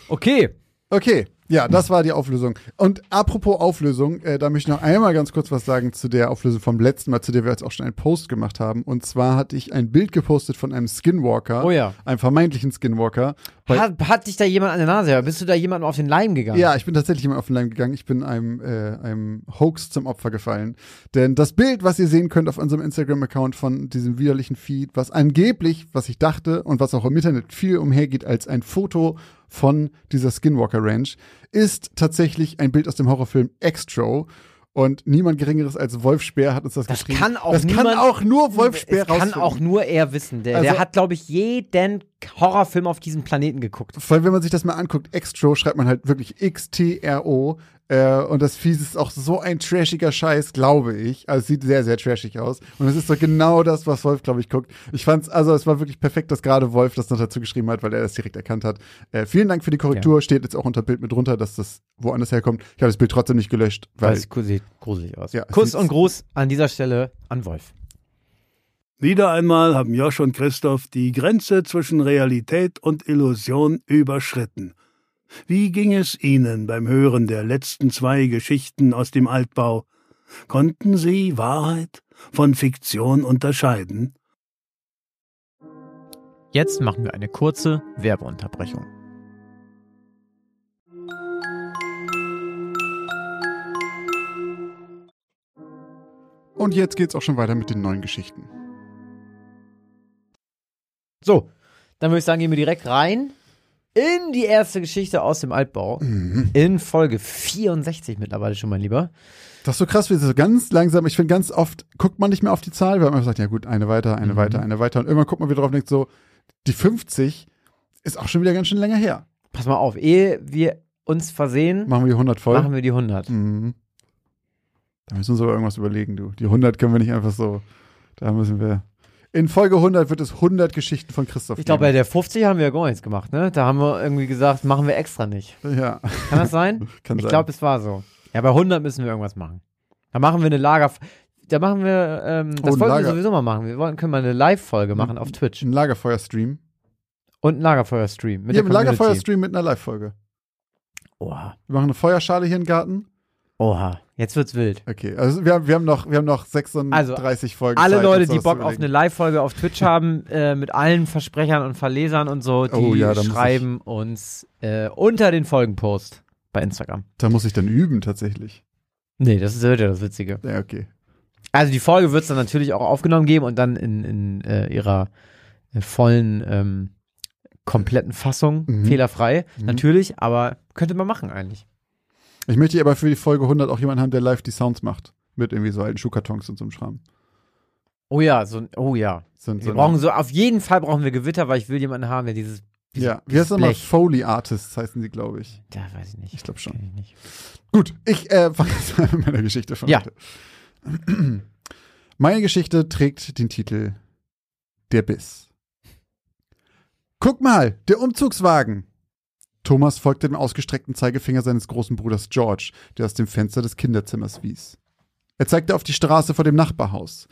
okay, Okay, ja, das war die Auflösung. Und apropos Auflösung, äh, da möchte ich noch einmal ganz kurz was sagen zu der Auflösung vom letzten Mal, zu der wir jetzt auch schon einen Post gemacht haben. Und zwar hatte ich ein Bild gepostet von einem Skinwalker, oh ja. einem vermeintlichen Skinwalker. Hat, hat dich da jemand an der Nase? Bist du da jemandem auf den Leim gegangen? Ja, ich bin tatsächlich jemand auf den Leim gegangen. Ich bin einem, äh, einem Hoax zum Opfer gefallen. Denn das Bild, was ihr sehen könnt auf unserem Instagram-Account von diesem widerlichen Feed, was angeblich, was ich dachte und was auch im Internet viel umhergeht als ein Foto von dieser Skinwalker Ranch, ist tatsächlich ein Bild aus dem Horrorfilm Extro. Und niemand Geringeres als Wolf Speer hat uns das, Das geschrieben. kann auch das niemand- kann auch nur Wolf Speer Es kann auch nur er wissen. Der, der Also- hat, glaube ich, jeden Horrorfilm auf diesem Planeten geguckt. Vor allem, wenn man sich das mal anguckt, Extro schreibt man halt wirklich X-T-R-O. Äh, und das Fies ist auch so ein trashiger Scheiß, glaube ich. Also es sieht sehr, sehr trashig aus. Und es ist doch genau das, was Wolf, glaube ich, guckt. Ich fand's, also es war wirklich perfekt, dass gerade Wolf das noch dazu geschrieben hat, weil er das direkt erkannt hat. Äh, vielen Dank für die Korrektur. Steht jetzt auch unter Bild mit drunter, dass das woanders herkommt. Ich habe das Bild trotzdem nicht gelöscht, Weil weil es sieht gruselig aus. Ja, Kuss und Gruß an dieser Stelle an Wolf. Wieder einmal haben Josh und Christoph die Grenze zwischen Realität und Illusion überschritten. Wie ging es Ihnen beim Hören der letzten zwei Geschichten aus dem Altbau? Konnten Sie Wahrheit von Fiktion unterscheiden? Jetzt machen wir eine kurze Werbeunterbrechung. Und jetzt geht's auch schon weiter mit den neuen Geschichten. So, dann würde ich sagen, gehen wir direkt rein in die erste Geschichte aus dem Altbau. Mhm. In Folge 64 mittlerweile schon, mein Lieber. Das ist so krass, wie es so ganz langsam, ich finde ganz oft, guckt man nicht mehr auf die Zahl, weil man sagt, ja gut, eine weiter, eine Mhm. weiter, eine weiter. Und irgendwann guckt man wieder drauf und denkt so, die 50 ist auch schon wieder ganz schön länger her. Pass mal auf, ehe wir uns versehen, Machen wir die 100 voll. machen wir die 100. Mhm. Da müssen wir uns aber irgendwas überlegen, du. Die 100 können wir nicht einfach so, da müssen wir. In Folge 100 wird es 100 Geschichten von Christoph Ich glaube, bei der 50 haben wir ja gar nichts gemacht, ne? Da haben wir irgendwie gesagt, machen wir extra nicht. Ja, Kann das sein? kann ich glaube, es war so. Ja, bei 100 müssen wir irgendwas machen. Da machen wir eine Lager. Da machen wir, ähm, das Oh, ein wollten wir Lager. sowieso mal machen. Wir wollen, können mal eine Live-Folge machen auf Twitch. ein Lagerfeuer-Stream. Und einen Lagerfeuer-Stream. mit Wir der haben einen Community. Lagerfeuer-Stream mit einer Live-Folge. Oha. Wir machen eine Feuerschale hier im Garten. Oha. Jetzt wird's wild. Okay, also wir haben, wir haben noch, wir haben noch 36 Folgen. Alle Zeit, Leute, die Bock auf eine. Live-Folge auf Twitch haben, äh, mit allen Versprechern und Verlesern und so, die Oh ja, schreiben uns äh, unter den Folgenpost bei Instagram. Da muss ich dann üben, tatsächlich. Nee, das ist ja das Witzige. Ja, okay. Also die Folge wird es dann natürlich auch aufgenommen geben und dann in, in äh, ihrer äh, vollen, ähm, kompletten Fassung, Mhm. fehlerfrei, Mhm. natürlich, aber könnte man machen eigentlich. Ich möchte aber für die Folge 100 auch jemanden haben, der live die Sounds macht. Mit irgendwie so alten Schuhkartons und so einem Schramm. Oh ja, so, ein- oh ja. So, Wir so brauchen so, auf jeden Fall brauchen wir Gewitter, weil ich will jemanden haben, der dieses, dieses ja, wie heißt das mal? Blech. Foley Artists heißen sie, glaube ich. Ja, weiß ich nicht. Ich glaube schon. Ich nicht. Gut, ich äh, fange jetzt mal mit meiner Geschichte von Ja. heute. Meine Geschichte trägt den Titel Der Biss. Guck mal, der Umzugswagen. Thomas folgte dem ausgestreckten Zeigefinger seines großen Bruders George, der aus dem Fenster des Kinderzimmers wies. Er zeigte auf die Straße vor dem Nachbarhaus.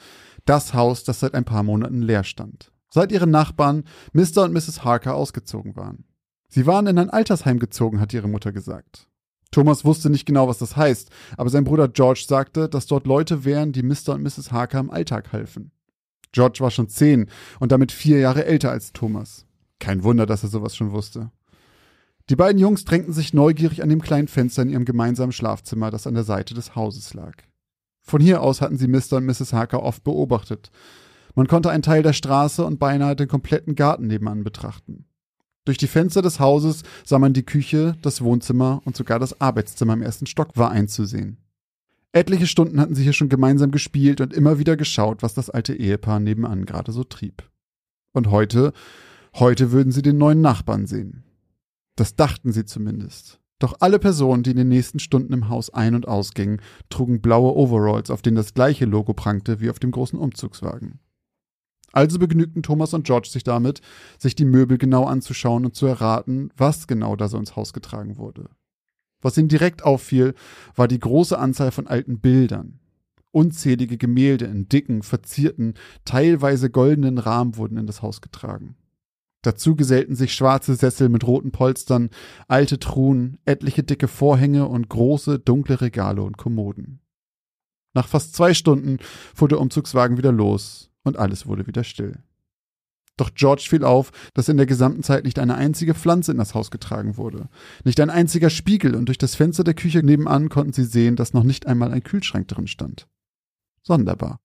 Das Haus, das seit ein paar Monaten leer stand. Seit ihre Nachbarn, Mr. und Mrs. Harker, ausgezogen waren. Sie waren in ein Altersheim gezogen, hat ihre Mutter gesagt. Thomas wusste nicht genau, was das heißt, aber sein Bruder George sagte, dass dort Leute wären, die Mr. und Mrs. Harker im Alltag halfen. George war schon zehn und damit vier Jahre älter als Thomas. Kein Wunder, dass er sowas schon wusste. Die beiden Jungs drängten sich neugierig an dem kleinen Fenster in ihrem gemeinsamen Schlafzimmer, das an der Seite des Hauses lag. Von hier aus hatten sie Mr. und Mrs. Harker oft beobachtet. Man konnte einen Teil der Straße und beinahe den kompletten Garten nebenan betrachten. Durch die Fenster des Hauses sah man die Küche, das Wohnzimmer und sogar das Arbeitszimmer im ersten Stock war einzusehen. Etliche Stunden hatten sie hier schon gemeinsam gespielt und immer wieder geschaut, was das alte Ehepaar nebenan gerade so trieb. Und heute, heute würden sie den neuen Nachbarn sehen. Das dachten sie zumindest. Doch alle Personen, die in den nächsten Stunden im Haus ein- und ausgingen, trugen blaue Overalls, auf denen das gleiche Logo prangte wie auf dem großen Umzugswagen. Also begnügten Thomas und George sich damit, sich die Möbel genau anzuschauen und zu erraten, was genau da so ins Haus getragen wurde. Was ihnen direkt auffiel, war die große Anzahl von alten Bildern. Unzählige Gemälde in dicken, verzierten, teilweise goldenen Rahmen wurden in das Haus getragen. Dazu gesellten sich schwarze Sessel mit roten Polstern, alte Truhen, etliche dicke Vorhänge und große, dunkle Regale und Kommoden. Nach fast zwei Stunden fuhr der Umzugswagen wieder los und alles wurde wieder still. Doch George fiel auf, dass in der gesamten Zeit nicht eine einzige Pflanze in das Haus getragen wurde, nicht ein einziger Spiegel, und durch das Fenster der Küche nebenan konnten sie sehen, dass noch nicht einmal ein Kühlschrank drin stand. Sonderbar.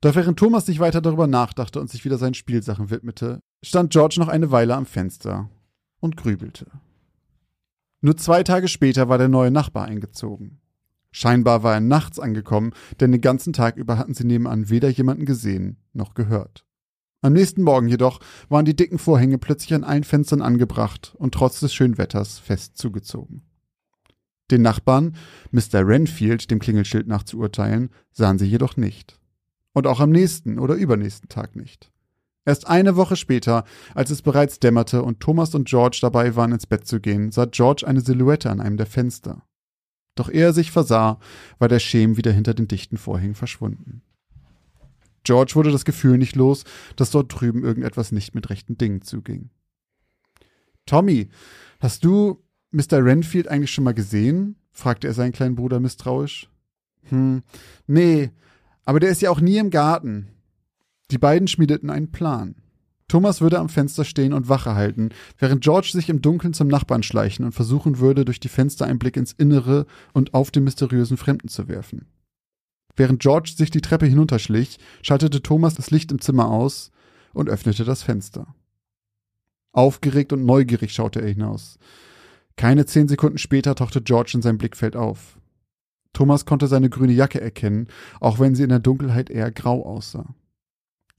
Doch während Thomas nicht weiter darüber nachdachte und sich wieder seinen Spielsachen widmete, stand George noch eine Weile am Fenster und grübelte. Nur zwei Tage später war der neue Nachbar eingezogen. Scheinbar war er nachts angekommen, denn den ganzen Tag über hatten sie nebenan weder jemanden gesehen noch gehört. Am nächsten Morgen jedoch waren die dicken Vorhänge plötzlich an allen Fenstern angebracht und trotz des schönen Wetters fest zugezogen. Den Nachbarn, Mr. Renfield, dem Klingelschild nach zu urteilen, sahen sie jedoch nicht. Und auch am nächsten oder übernächsten Tag nicht. Erst eine Woche später, als es bereits dämmerte und Thomas und George dabei waren, ins Bett zu gehen, sah George eine Silhouette an einem der Fenster. Doch ehe er sich versah, war der Schem wieder hinter den dichten Vorhängen verschwunden. George wurde das Gefühl nicht los, dass dort drüben irgendetwas nicht mit rechten Dingen zuging. Tommy, hast du Mr. Renfield eigentlich schon mal gesehen? fragte er seinen kleinen Bruder misstrauisch. Hm, nee, aber der ist ja auch nie im Garten. Die beiden schmiedeten einen Plan. Thomas würde am Fenster stehen und Wache halten, während George sich im Dunkeln zum Nachbarn schleichen und versuchen würde, durch die Fenster einen Blick ins Innere und auf den mysteriösen Fremden zu werfen. Während George sich die Treppe hinunterschlich, schaltete Thomas das Licht im Zimmer aus und öffnete das Fenster. Aufgeregt und neugierig schaute er hinaus. Keine zehn Sekunden später tauchte George in sein Blickfeld auf. Thomas konnte seine grüne Jacke erkennen, auch wenn sie in der Dunkelheit eher grau aussah.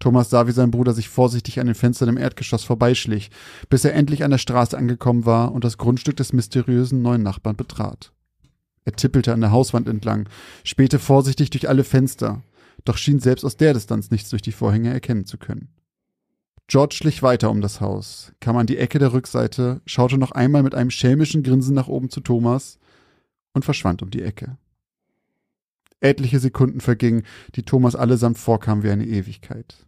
Thomas sah, wie sein Bruder sich vorsichtig an den Fenstern im Erdgeschoss vorbeischlich, bis er endlich an der Straße angekommen war und das Grundstück des mysteriösen neuen Nachbarn betrat. Er tippelte an der Hauswand entlang, spähte vorsichtig durch alle Fenster, doch schien selbst aus der Distanz nichts durch die Vorhänge erkennen zu können. George schlich weiter um das Haus, kam an die Ecke der Rückseite, schaute noch einmal mit einem schelmischen Grinsen nach oben zu Thomas und verschwand um die Ecke. Etliche Sekunden vergingen, die Thomas allesamt vorkamen wie eine Ewigkeit.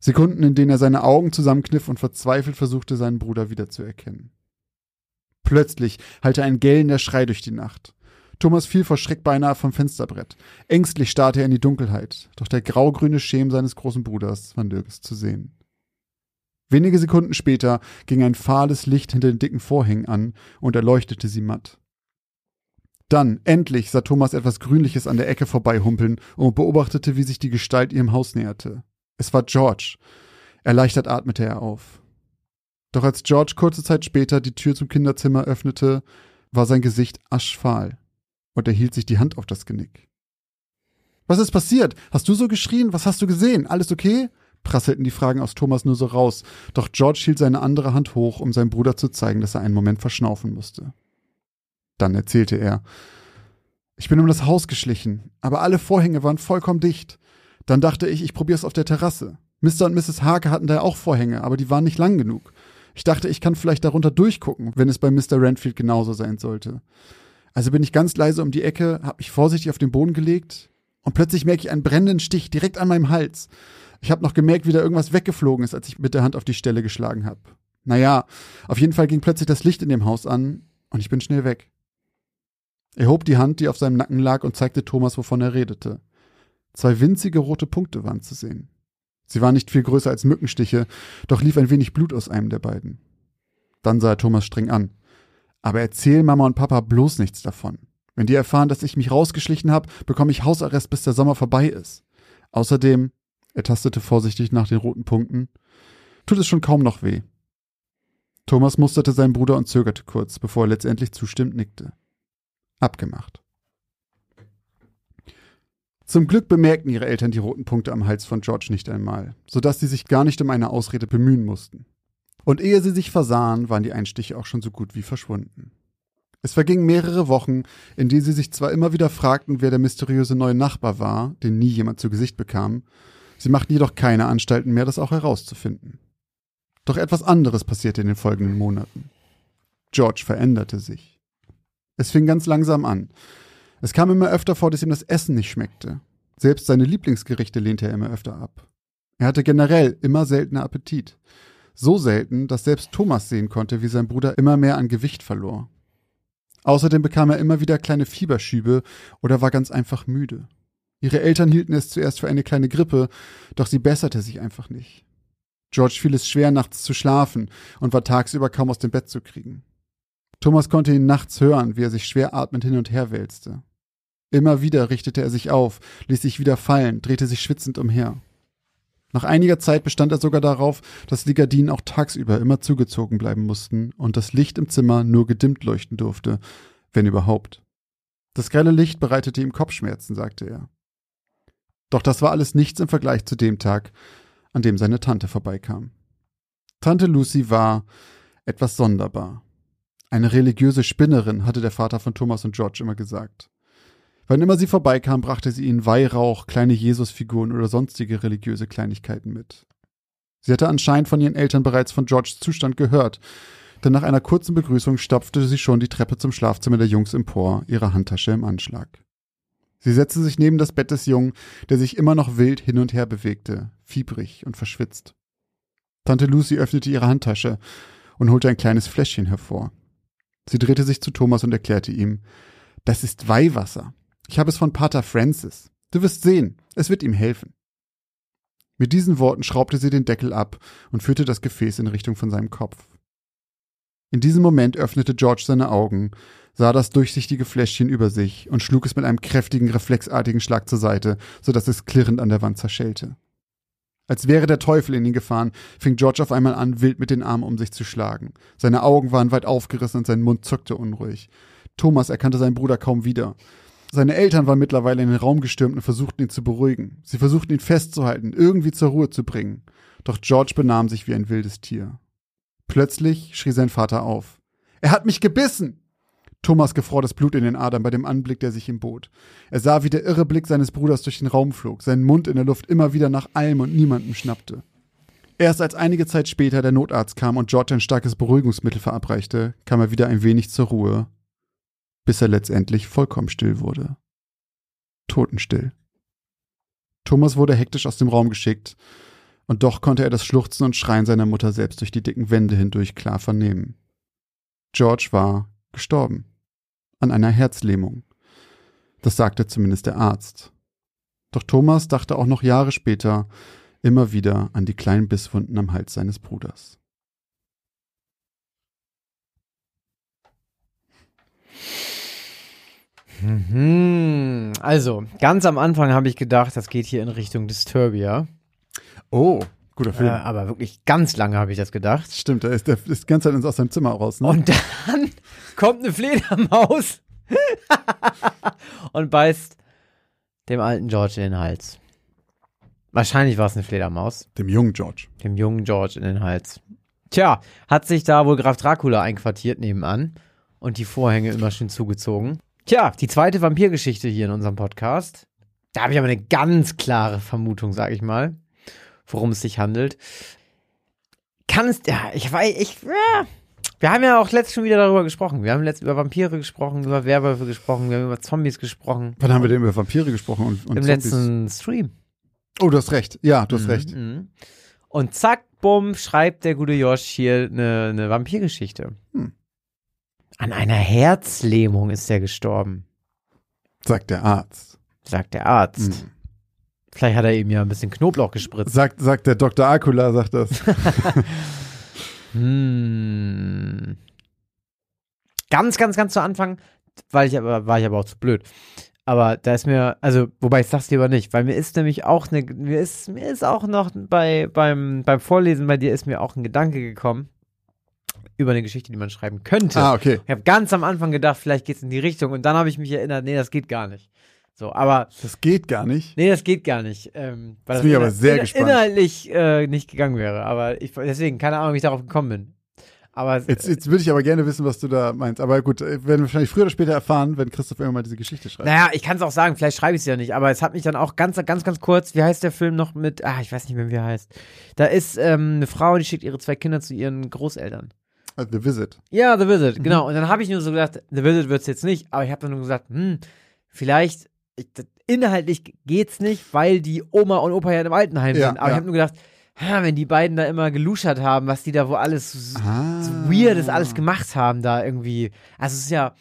Sekunden, in denen er seine Augen zusammenkniff und verzweifelt versuchte, seinen Bruder wiederzuerkennen. Plötzlich hallte ein gellender Schrei durch die Nacht. Thomas fiel vor Schreck beinahe vom Fensterbrett. Ängstlich starrte er in die Dunkelheit, doch der graugrüne Schemen seines großen Bruders war nirgends zu sehen. Wenige Sekunden später ging ein fahles Licht hinter den dicken Vorhängen an und erleuchtete sie matt. Dann, endlich, sah Thomas etwas Grünliches an der Ecke vorbeihumpeln und beobachtete, wie sich die Gestalt ihrem Haus näherte. Es war George. Erleichtert atmete er auf. Doch als George kurze Zeit später die Tür zum Kinderzimmer öffnete, war sein Gesicht aschfahl und er hielt sich die Hand auf das Genick. Was ist passiert? Hast du so geschrien? Was hast du gesehen? Alles okay? prasselten die Fragen aus Thomas nur so raus, doch George hielt seine andere Hand hoch, um seinem Bruder zu zeigen, dass er einen Moment verschnaufen musste. Dann erzählte er. Ich bin um das Haus geschlichen, aber alle Vorhänge waren vollkommen dicht. Dann dachte ich, ich probier's auf der Terrasse. Mr. und Mrs. Hake hatten da auch Vorhänge, aber die waren nicht lang genug. Ich dachte, ich kann vielleicht darunter durchgucken, wenn es bei Mr. Renfield genauso sein sollte. Also bin ich ganz leise um die Ecke, hab mich vorsichtig auf den Boden gelegt und plötzlich merke ich einen brennenden Stich direkt an meinem Hals. Ich habe noch gemerkt, wie da irgendwas weggeflogen ist, als ich mit der Hand auf die Stelle geschlagen habe. Naja, auf jeden Fall ging plötzlich das Licht in dem Haus an und ich bin schnell weg. Er hob die Hand, die auf seinem Nacken lag, und zeigte Thomas, wovon er redete. Zwei winzige rote Punkte waren zu sehen. Sie waren nicht viel größer als Mückenstiche, doch lief ein wenig Blut aus einem der beiden. Dann sah er Thomas streng an. Aber erzähl Mama und Papa bloß nichts davon. Wenn die erfahren, dass ich mich rausgeschlichen habe, bekomme ich Hausarrest, bis der Sommer vorbei ist. Außerdem, er tastete vorsichtig nach den roten Punkten, tut es schon kaum noch weh. Thomas musterte seinen Bruder und zögerte kurz, bevor er letztendlich zustimmt nickte. Abgemacht. Zum Glück bemerkten ihre Eltern die roten Punkte am Hals von George nicht einmal, sodass sie sich gar nicht um eine Ausrede bemühen mussten. Und ehe sie sich versahen, waren die Einstiche auch schon so gut wie verschwunden. Es vergingen mehrere Wochen, in denen sie sich zwar immer wieder fragten, wer der mysteriöse neue Nachbar war, den nie jemand zu Gesicht bekam, sie machten jedoch keine Anstalten mehr, das auch herauszufinden. Doch etwas anderes passierte in den folgenden Monaten. George veränderte sich. Es fing ganz langsam an. Es kam immer öfter vor, dass ihm das Essen nicht schmeckte. Selbst seine Lieblingsgerichte lehnte er immer öfter ab. Er hatte generell immer seltener Appetit. So selten, dass selbst Thomas sehen konnte, wie sein Bruder immer mehr an Gewicht verlor. Außerdem bekam er immer wieder kleine Fieberschübe oder war ganz einfach müde. Ihre Eltern hielten es zuerst für eine kleine Grippe, doch sie besserte sich einfach nicht. George fiel es schwer, nachts zu schlafen und war tagsüber kaum aus dem Bett zu kriegen. Thomas konnte ihn nachts hören, wie er sich schwer atmend hin und her wälzte. Immer wieder richtete er sich auf, ließ sich wieder fallen, drehte sich schwitzend umher. Nach einiger Zeit bestand er sogar darauf, dass die Gardinen auch tagsüber immer zugezogen bleiben mussten und das Licht im Zimmer nur gedimmt leuchten durfte, wenn überhaupt. Das grelle Licht bereitete ihm Kopfschmerzen, sagte er. Doch das war alles nichts im Vergleich zu dem Tag, an dem seine Tante vorbeikam. Tante Lucy war etwas sonderbar. Eine religiöse Spinnerin, hatte der Vater von Thomas und George immer gesagt. Wann immer sie vorbeikam, brachte sie ihnen Weihrauch, kleine Jesusfiguren oder sonstige religiöse Kleinigkeiten mit. Sie hatte anscheinend von ihren Eltern bereits von Georges Zustand gehört, denn nach einer kurzen Begrüßung stapfte sie schon die Treppe zum Schlafzimmer der Jungs empor, ihre Handtasche im Anschlag. Sie setzte sich neben das Bett des Jungen, der sich immer noch wild hin und her bewegte, fiebrig und verschwitzt. Tante Lucy öffnete ihre Handtasche und holte ein kleines Fläschchen hervor. Sie drehte sich zu Thomas und erklärte ihm, das ist Weihwasser. Ich habe es von Pater Francis. Du wirst sehen, es wird ihm helfen. Mit diesen Worten schraubte sie den Deckel ab und führte das Gefäß in Richtung von seinem Kopf. In diesem Moment öffnete George seine Augen, sah das durchsichtige Fläschchen über sich und schlug es mit einem kräftigen, reflexartigen Schlag zur Seite, so dass es klirrend an der Wand zerschellte. Als wäre der Teufel in ihn gefahren, fing George auf einmal an, wild mit den Armen um sich zu schlagen. Seine Augen waren weit aufgerissen und sein Mund zuckte unruhig. Thomas erkannte seinen Bruder kaum wieder. Seine Eltern waren mittlerweile in den Raum gestürmt und versuchten ihn zu beruhigen. Sie versuchten ihn festzuhalten, irgendwie zur Ruhe zu bringen. Doch George benahm sich wie ein wildes Tier. Plötzlich schrie sein Vater auf. Er hat mich gebissen! Thomas gefror das Blut in den Adern bei dem Anblick, der sich ihm bot. Er sah, wie der irre Blick seines Bruders durch den Raum flog, seinen Mund in der Luft immer wieder nach allem und niemandem schnappte. Erst als einige Zeit später der Notarzt kam und George ein starkes Beruhigungsmittel verabreichte, kam er wieder ein wenig zur Ruhe, bis er letztendlich vollkommen still wurde. Totenstill. Thomas wurde hektisch aus dem Raum geschickt, und doch konnte er das Schluchzen und Schreien seiner Mutter selbst durch die dicken Wände hindurch klar vernehmen. George war gestorben. An einer Herzlähmung. Das sagte zumindest der Arzt. Doch Thomas dachte auch noch Jahre später immer wieder an die kleinen Bisswunden am Hals seines Bruders. Mhm. Also, ganz am Anfang habe ich gedacht, das geht hier in Richtung Disturbia. Oh, guter Äh, Film. aber wirklich ganz lange habe ich das gedacht. Stimmt, der ist, der ist die ganze Zeit aus seinem Zimmer raus, ne? Und dann kommt eine Fledermaus und beißt dem alten George in den Hals. Wahrscheinlich war es eine Fledermaus, Dem jungen George. dem jungen George in den Hals. Tja, hat sich da wohl Graf Dracula einquartiert nebenan und die Vorhänge immer schön zugezogen. Tja, die zweite Vampirgeschichte hier in unserem Podcast. Da habe ich aber eine ganz klare Vermutung, sag ich mal, worum es sich handelt. Kann es, ja, ich weiß, ich, ja, wir haben ja auch letztens schon wieder darüber gesprochen. Wir haben letztens über Vampire gesprochen, über Werwölfe gesprochen, wir haben über Zombies gesprochen. Wann haben wir denn über Vampire gesprochen und, und Im Zombies? letzten Stream. Oh, du hast recht. Ja, du hast recht. Mhm. Und zack, bumm, schreibt der gute Josh hier eine, eine Vampirgeschichte. Hm. An einer Herzlähmung ist er gestorben, Sagt der Arzt. sagt der Arzt. Hm. Vielleicht hat er ihm ja ein bisschen Knoblauch gespritzt. Sagt, sagt der Dr. Akula, sagt das. Hm. Ganz, ganz, ganz zu Anfang, weil ich aber, war ich aber auch zu blöd. Aber da ist mir, also, wobei ich sag's lieber nicht, weil mir ist nämlich auch eine, mir ist, mir ist auch noch bei, beim, beim Vorlesen bei dir ist mir auch ein Gedanke gekommen über eine Geschichte, die man schreiben könnte. ah, okay. Ich habe ganz am Anfang gedacht, vielleicht geht's in die Richtung und dann habe ich mich erinnert, nee, das geht gar nicht. So, aber Das geht gar nicht. nee, das geht gar nicht. Ähm, weil Jetzt bin ich aber sehr inhal- gespannt. inhaltlich äh, nicht gegangen wäre. Aber ich, deswegen, keine Ahnung, wie ich darauf gekommen bin. Aber Jetzt, jetzt würde ich aber gerne wissen, was du da meinst. Aber gut, äh, werden wir wahrscheinlich früher oder später erfahren, wenn Christoph irgendwann mal diese Geschichte schreibt. Naja, ich kann es auch sagen, vielleicht schreibe ich es ja nicht, aber es hat mich dann auch ganz, ganz, ganz kurz, wie heißt der Film noch mit, ah, ich weiß nicht mehr, wie er heißt. Da ist ähm, eine Frau, die schickt ihre zwei Kinder zu ihren Großeltern. Also The Visit. Ja, The Visit, Mhm. genau. Und dann habe ich nur so gedacht, The Visit wird's jetzt nicht, aber ich habe dann nur gesagt, hm, vielleicht, ich, inhaltlich geht's nicht, weil die Oma und Opa ja im Altenheim Ja, sind. Aber ja. ich habe nur gedacht, ha, wenn die beiden da immer geluschert haben, was die da wo alles so, Ah. so weirdes alles gemacht haben, da irgendwie. Also es ist ja,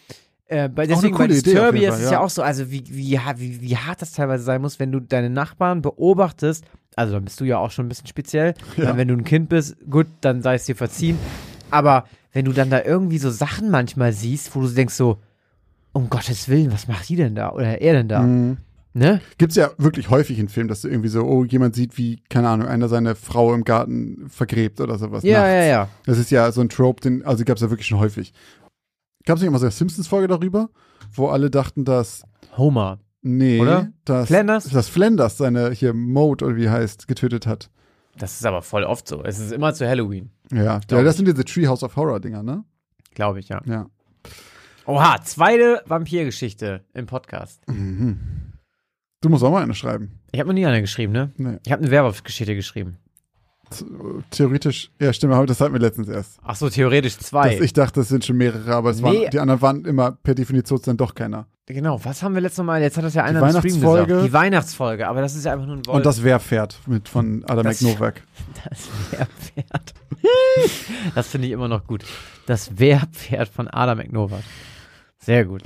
äh, bei, deswegen bei Disturbia ist es ja ja. auch so, also wie, wie, wie, wie hart das teilweise sein muss, wenn du deine Nachbarn beobachtest, also dann bist du ja auch schon ein bisschen speziell, Ja. wenn du ein Kind bist, gut, dann sei es dir verziehen, aber wenn du dann da irgendwie so Sachen manchmal siehst, wo du denkst so, um Gottes Willen, was macht die denn da oder er denn da, Mhm. ne? Gibt's ja wirklich häufig in Filmen, dass du irgendwie so, oh, jemand sieht, wie, keine Ahnung, einer seine Frau im Garten vergräbt oder sowas. Ja, nachts. ja, ja. Das ist ja so ein Trope, den, also gab's ja wirklich schon häufig. Gab's nicht immer so eine Simpsons-Folge darüber, wo alle dachten, dass, Homer. nee, Oder? dass, Flanders? dass Flanders seine, hier, Mode oder wie heißt, getötet hat. Das ist aber voll oft so. Es ist immer zu Halloween, Ja, ja das sind diese Treehouse of Horror-Dinger, ne? glaube ich, ja. Ja. Oha, zweite Vampirgeschichte im Podcast. Mhm. Du musst auch mal eine schreiben. Ich habe noch nie eine geschrieben, ne? Nee. Ich habe eine Werwolfsgeschichte geschrieben. Theoretisch, ja, stimmt, aber das hatten wir letztens erst. Ach so, theoretisch zwei. Das, ich dachte, das sind schon mehrere, aber es Nee. waren, die anderen waren immer per Definition dann doch keiner. genau, was haben wir letztes Mal? Jetzt hat das ja einer Die im Stream Weihnachtsfolge. gesagt. Die Weihnachtsfolge, aber das ist ja einfach nur ein Wolf. Und das Wehrpferd mit von Adam Das- McNovak. Das Wehrpferd. das finde ich immer noch gut. Das Wehrpferd von Adam McNovak. Sehr gut.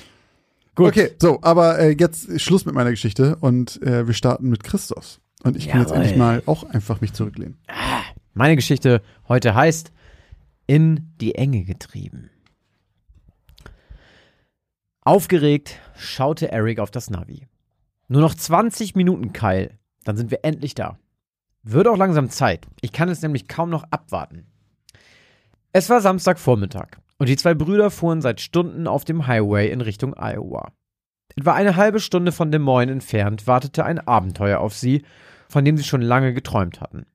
Gut. Okay, so, aber äh, jetzt Schluss mit meiner Geschichte und äh, wir starten mit Christos. Und ich will jetzt Jawohl. endlich mal auch einfach mich zurücklehnen. Meine Geschichte heute heißt In die Enge getrieben. Aufgeregt schaute Eric auf das Navi. Nur noch 20 Minuten, Kyle. Dann sind wir endlich da. Wird auch langsam Zeit. Ich kann es nämlich kaum noch abwarten. Es war Samstagvormittag und die zwei Brüder fuhren seit Stunden auf dem Highway in Richtung Iowa. Etwa eine halbe Stunde von Des Moines entfernt wartete ein Abenteuer auf sie, von dem sie schon lange geträumt hatten.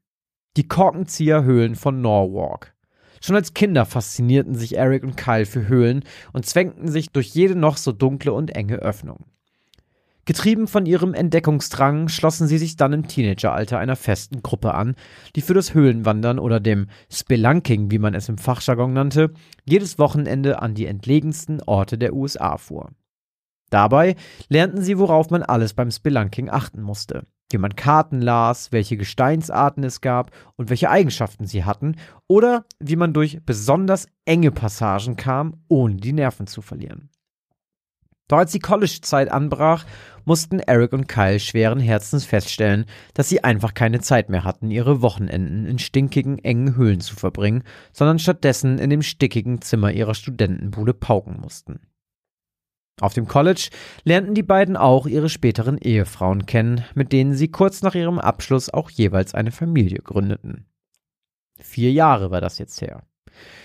Die Korkenzieherhöhlen von Norwalk. Schon als Kinder faszinierten sich Eric und Kyle für Höhlen und zwängten sich durch jede noch so dunkle und enge Öffnung. Getrieben von ihrem Entdeckungsdrang schlossen sie sich dann im Teenageralter einer festen Gruppe an, die für das Höhlenwandern oder dem Spelunking, wie man es im Fachjargon nannte, jedes Wochenende an die entlegensten Orte der USA fuhr. Dabei lernten sie, worauf man alles beim Spelunking achten musste, wie man Karten las, welche Gesteinsarten es gab und welche Eigenschaften sie hatten, oder wie man durch besonders enge Passagen kam, ohne die Nerven zu verlieren. Doch als die College-Zeit anbrach, mussten Eric und Kyle schweren Herzens feststellen, dass sie einfach keine Zeit mehr hatten, ihre Wochenenden in stinkigen, engen Höhlen zu verbringen, sondern stattdessen in dem stickigen Zimmer ihrer Studentenbude pauken mussten. Auf dem College lernten die beiden auch ihre späteren Ehefrauen kennen, mit denen sie kurz nach ihrem Abschluss auch jeweils eine Familie gründeten. Vier Jahre war das jetzt her.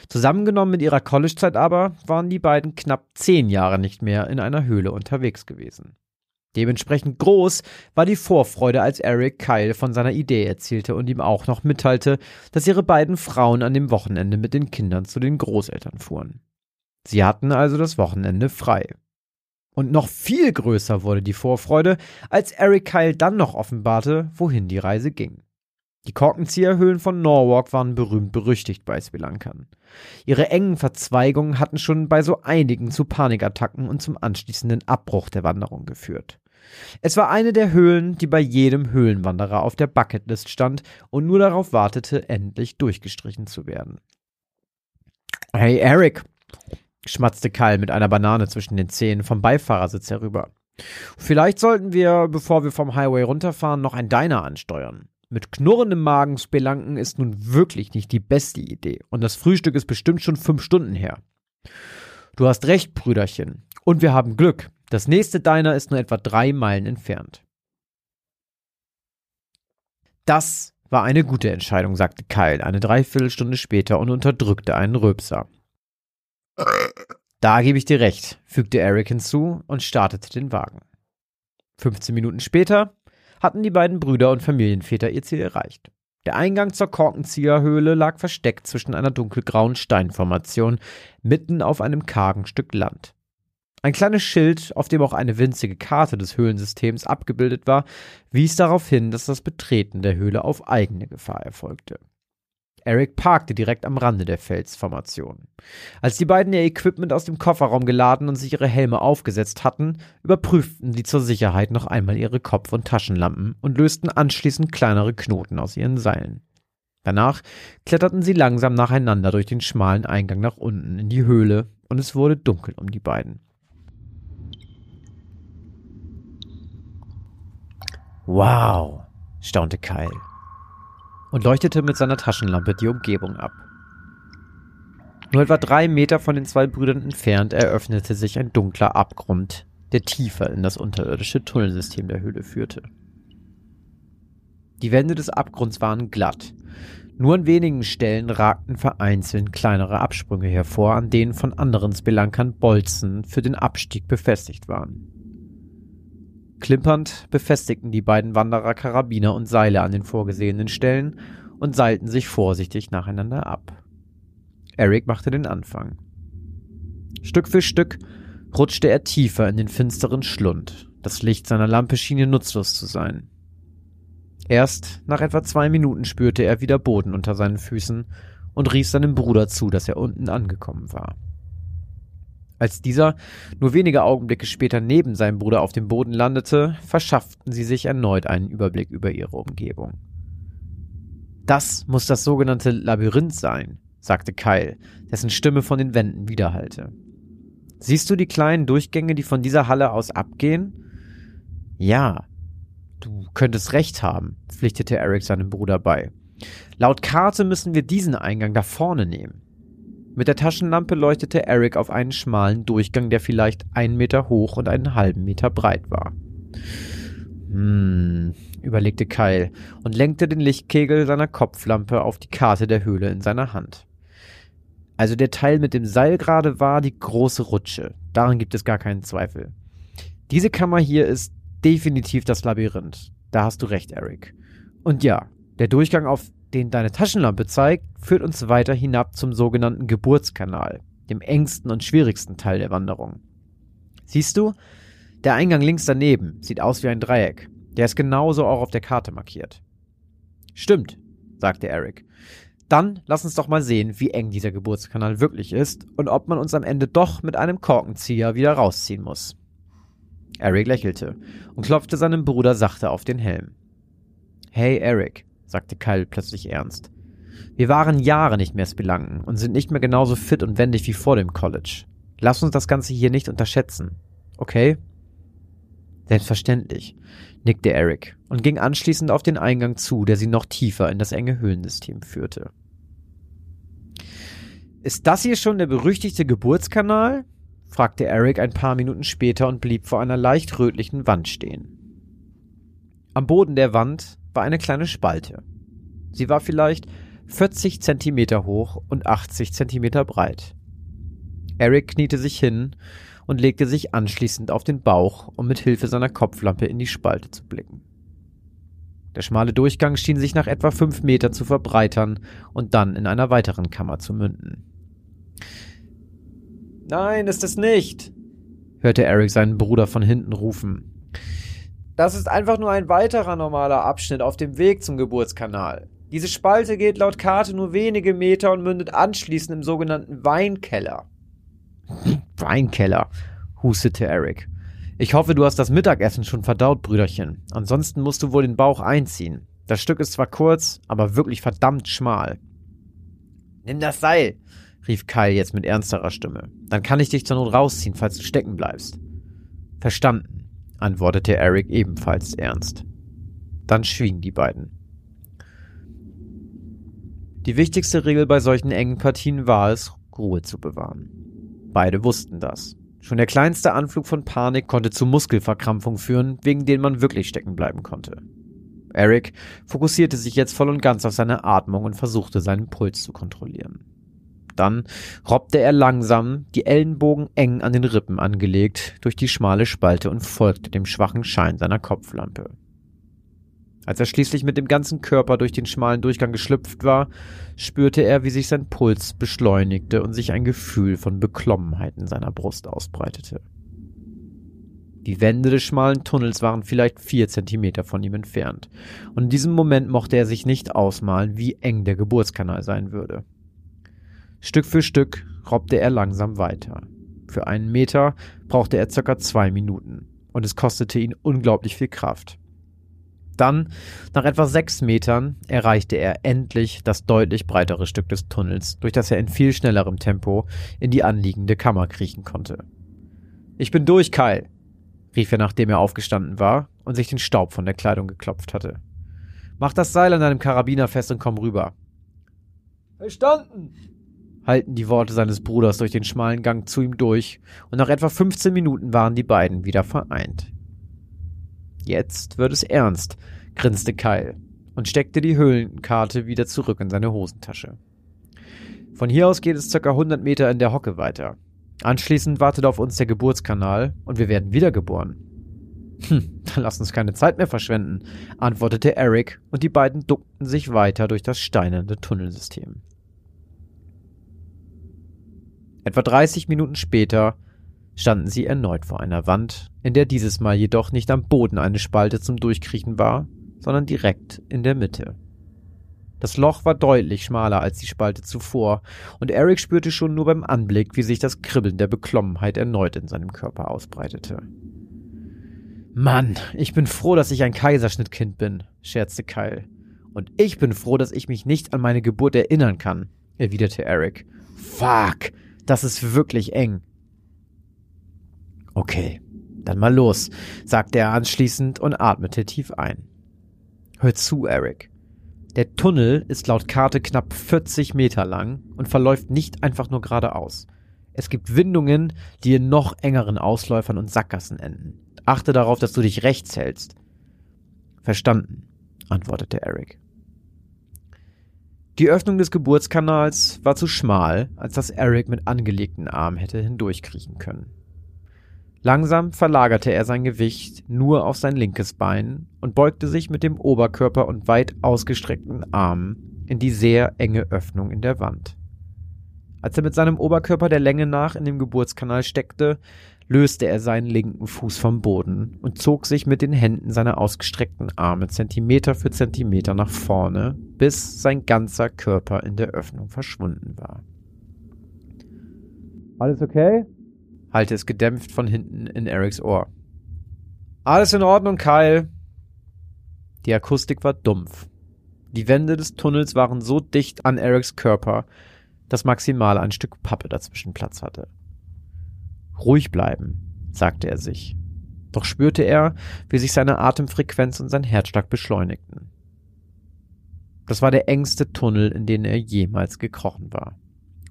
Zusammengenommen mit ihrer Collegezeit aber waren die beiden knapp zehn Jahre nicht mehr in einer Höhle unterwegs gewesen. Dementsprechend groß war die Vorfreude, als Eric Kyle von seiner Idee erzählte und ihm auch noch mitteilte, dass ihre beiden Frauen an dem Wochenende mit den Kindern zu den Großeltern fuhren. Sie hatten also das Wochenende frei. Und noch viel größer wurde die Vorfreude, als Eric Kyle dann noch offenbarte, wohin die Reise ging. Die Korkenzieherhöhlen von Norwalk waren berühmt berüchtigt bei Sri Ihre engen Verzweigungen hatten schon bei so einigen zu Panikattacken und zum anschließenden Abbruch der Wanderung geführt. Es war eine der Höhlen, die bei jedem Höhlenwanderer auf der Bucketlist stand und nur darauf wartete, endlich durchgestrichen zu werden. Hey Eric, schmatzte Kyle mit einer Banane zwischen den Zähnen vom Beifahrersitz herüber. Vielleicht sollten wir, bevor wir vom Highway runterfahren, noch ein Diner ansteuern. Mit knurrendem Magen spelanken ist nun wirklich nicht die beste Idee. Und das Frühstück ist bestimmt schon fünf Stunden her. Du hast recht, Brüderchen. Und wir haben Glück. Das nächste Diner ist nur etwa drei Meilen entfernt. Das war eine gute Entscheidung, sagte Kyle eine Dreiviertelstunde später und unterdrückte einen Röpser. Da gebe ich dir recht, fügte Eric hinzu und startete den Wagen. 15 Minuten später hatten die beiden Brüder und Familienväter ihr Ziel erreicht. Der Eingang zur Korkenzieherhöhle lag versteckt zwischen einer dunkelgrauen Steinformation mitten auf einem kargen Stück Land. Ein kleines Schild, auf dem auch eine winzige Karte des Höhlensystems abgebildet war, wies darauf hin, dass das Betreten der Höhle auf eigene Gefahr erfolgte. Eric parkte direkt am Rande der Felsformation. Als die beiden ihr Equipment aus dem Kofferraum geladen und sich ihre Helme aufgesetzt hatten, überprüften sie zur Sicherheit noch einmal ihre Kopf- und Taschenlampen und lösten anschließend kleinere Knoten aus ihren Seilen. Danach kletterten sie langsam nacheinander durch den schmalen Eingang nach unten in die Höhle und es wurde dunkel um die beiden. Wow, staunte Kyle und leuchtete mit seiner Taschenlampe die Umgebung ab. Nur etwa drei Meter von den zwei Brüdern entfernt eröffnete sich ein dunkler Abgrund, der tiefer in das unterirdische Tunnelsystem der Höhle führte. Die Wände des Abgrunds waren glatt. Nur an wenigen Stellen ragten vereinzelt kleinere Absprünge hervor, an denen von anderen Spelankern Bolzen für den Abstieg befestigt waren. Klimpernd befestigten die beiden Wanderer Karabiner und Seile an den vorgesehenen Stellen und seilten sich vorsichtig nacheinander ab. Eric machte den Anfang. Stück für Stück rutschte er tiefer in den finsteren Schlund. Das Licht seiner Lampe schien ihr nutzlos zu sein. Erst nach etwa zwei Minuten spürte er wieder Boden unter seinen Füßen und rief seinem Bruder zu, dass er unten angekommen war. Als dieser nur wenige Augenblicke später neben seinem Bruder auf dem Boden landete, verschafften sie sich erneut einen Überblick über ihre Umgebung. Das muss das sogenannte Labyrinth sein, sagte Kyle, dessen Stimme von den Wänden widerhallte. Siehst du die kleinen Durchgänge, die von dieser Halle aus abgehen? Ja. Du könntest recht haben, pflichtete Eric seinem Bruder bei. Laut Karte müssen wir diesen Eingang da vorne nehmen. Mit der Taschenlampe leuchtete Eric auf einen schmalen Durchgang, der vielleicht einen Meter hoch und einen halben Meter breit war. Hm, überlegte Kyle und lenkte den Lichtkegel seiner Kopflampe auf die Karte der Höhle in seiner Hand. Also der Teil mit dem Seil gerade war die große Rutsche. Daran gibt es gar keinen Zweifel. Diese Kammer hier ist definitiv das Labyrinth. Da hast du recht, Eric. Und ja, der Durchgang, auf den deine Taschenlampe zeigt, führt uns weiter hinab zum sogenannten Geburtskanal, dem engsten und schwierigsten Teil der Wanderung. Siehst du, der Eingang links daneben sieht aus wie ein Dreieck. Der ist genauso auch auf der Karte markiert. Stimmt, sagte Eric. Dann lass uns doch mal sehen, wie eng dieser Geburtskanal wirklich ist und ob man uns am Ende doch mit einem Korkenzieher wieder rausziehen muss. Eric lächelte und klopfte seinem Bruder sachte auf den Helm. Hey Eric, sagte Kyle plötzlich ernst. Wir waren Jahre nicht mehr Spelunken und sind nicht mehr genauso fit und wendig wie vor dem College. Lass uns das Ganze hier nicht unterschätzen. Okay? Selbstverständlich, nickte Eric und ging anschließend auf den Eingang zu, der sie noch tiefer in das enge Höhlensystem führte. Ist das hier schon der berüchtigte Geburtskanal? fragte Eric ein paar Minuten später und blieb vor einer leicht rötlichen Wand stehen. Am Boden der Wand war eine kleine Spalte. Sie war vielleicht 40 Zentimeter hoch und 80 Zentimeter breit. Eric kniete sich hin und legte sich anschließend auf den Bauch, um mit Hilfe seiner Kopflampe in die Spalte zu blicken. Der schmale Durchgang schien sich nach etwa fünf Meter zu verbreitern und dann in einer weiteren Kammer zu münden. Nein, ist es nicht, hörte Eric seinen Bruder von hinten rufen. Das ist einfach nur ein weiterer normaler Abschnitt auf dem Weg zum Geburtskanal. Diese Spalte geht laut Karte nur wenige Meter und mündet anschließend im sogenannten Weinkeller. Weinkeller, hustete Eric. Ich hoffe, du hast das Mittagessen schon verdaut, Brüderchen. Ansonsten musst du wohl den Bauch einziehen. Das Stück ist zwar kurz, aber wirklich verdammt schmal. Nimm das Seil, rief Kyle jetzt mit ernsterer Stimme. Dann kann ich dich zur Not rausziehen, falls du stecken bleibst. Verstanden, antwortete Eric ebenfalls ernst. Dann schwiegen die beiden. Die wichtigste Regel bei solchen engen Partien war es, Ruhe zu bewahren. Beide wussten das. Schon der kleinste Anflug von Panik konnte zu Muskelverkrampfung führen, wegen denen man wirklich stecken bleiben konnte. Eric fokussierte sich jetzt voll und ganz auf seine Atmung und versuchte seinen Puls zu kontrollieren. Dann robbte er langsam, die Ellenbogen eng an den Rippen angelegt, durch die schmale Spalte und folgte dem schwachen Schein seiner Kopflampe. Als er schließlich mit dem ganzen Körper durch den schmalen Durchgang geschlüpft war, spürte er, wie sich sein Puls beschleunigte und sich ein Gefühl von Beklommenheit in seiner Brust ausbreitete. Die Wände des schmalen Tunnels waren vielleicht vier Zentimeter von ihm entfernt, und in diesem Moment mochte er sich nicht ausmalen, wie eng der Geburtskanal sein würde. Stück für Stück robbte er langsam weiter. Für einen Meter brauchte er circa zwei Minuten, und es kostete ihn unglaublich viel Kraft. Dann, nach etwa sechs Metern, erreichte er endlich das deutlich breitere Stück des Tunnels, durch das er in viel schnellerem Tempo in die anliegende Kammer kriechen konnte. Ich bin durch, Kyle, rief er, nachdem er aufgestanden war und sich den Staub von der Kleidung geklopft hatte. Mach das Seil an deinem Karabiner fest und komm rüber. Verstanden, halten die Worte seines Bruders durch den schmalen Gang zu ihm durch, und nach etwa 15 Minuten waren die beiden wieder vereint. Jetzt wird es ernst, grinste Kyle und steckte die Höhlenkarte wieder zurück in seine Hosentasche. Von hier aus geht es ca. 100 Meter in der Hocke weiter. Anschließend wartet auf uns der Geburtskanal und wir werden wiedergeboren. Hm, dann lass uns keine Zeit mehr verschwenden, antwortete Eric und die beiden duckten sich weiter durch das steinerne Tunnelsystem. Etwa 30 Minuten später standen sie erneut vor einer Wand, in der dieses Mal jedoch nicht am Boden eine Spalte zum Durchkriechen war, sondern direkt in der Mitte. Das Loch war deutlich schmaler als die Spalte zuvor, und Eric spürte schon nur beim Anblick, wie sich das Kribbeln der Beklommenheit erneut in seinem Körper ausbreitete. Mann, ich bin froh, dass ich ein Kaiserschnittkind bin, scherzte Kyle. Und ich bin froh, dass ich mich nicht an meine Geburt erinnern kann, erwiderte Eric. Fuck, das ist wirklich eng. Okay, dann mal los, sagte er anschließend und atmete tief ein. Hör zu, Eric. Der Tunnel ist laut Karte knapp 40 Meter lang und verläuft nicht einfach nur geradeaus. Es gibt Windungen, die in noch engeren Ausläufern und Sackgassen enden. Achte darauf, dass du dich rechts hältst. Verstanden, antwortete Eric. Die Öffnung des Geburtskanals war zu schmal, als dass Eric mit angelegten Armen hätte hindurchkriechen können. Langsam verlagerte er sein Gewicht nur auf sein linkes Bein und beugte sich mit dem Oberkörper und weit ausgestreckten Armen in die sehr enge Öffnung in der Wand. Als er mit seinem Oberkörper der Länge nach in dem Geburtskanal steckte, löste er seinen linken Fuß vom Boden und zog sich mit den Händen seine ausgestreckten Arme Zentimeter für Zentimeter nach vorne, bis sein ganzer Körper in der Öffnung verschwunden war. Alles okay? hallte es gedämpft von hinten in Erics Ohr. Alles in Ordnung, Kyle. Die Akustik war dumpf. Die Wände des Tunnels waren so dicht an Erics Körper, dass maximal ein Stück Pappe dazwischen Platz hatte. Ruhig bleiben, sagte er sich. Doch spürte er, wie sich seine Atemfrequenz und sein Herzschlag beschleunigten. Das war der engste Tunnel, in den er jemals gekrochen war.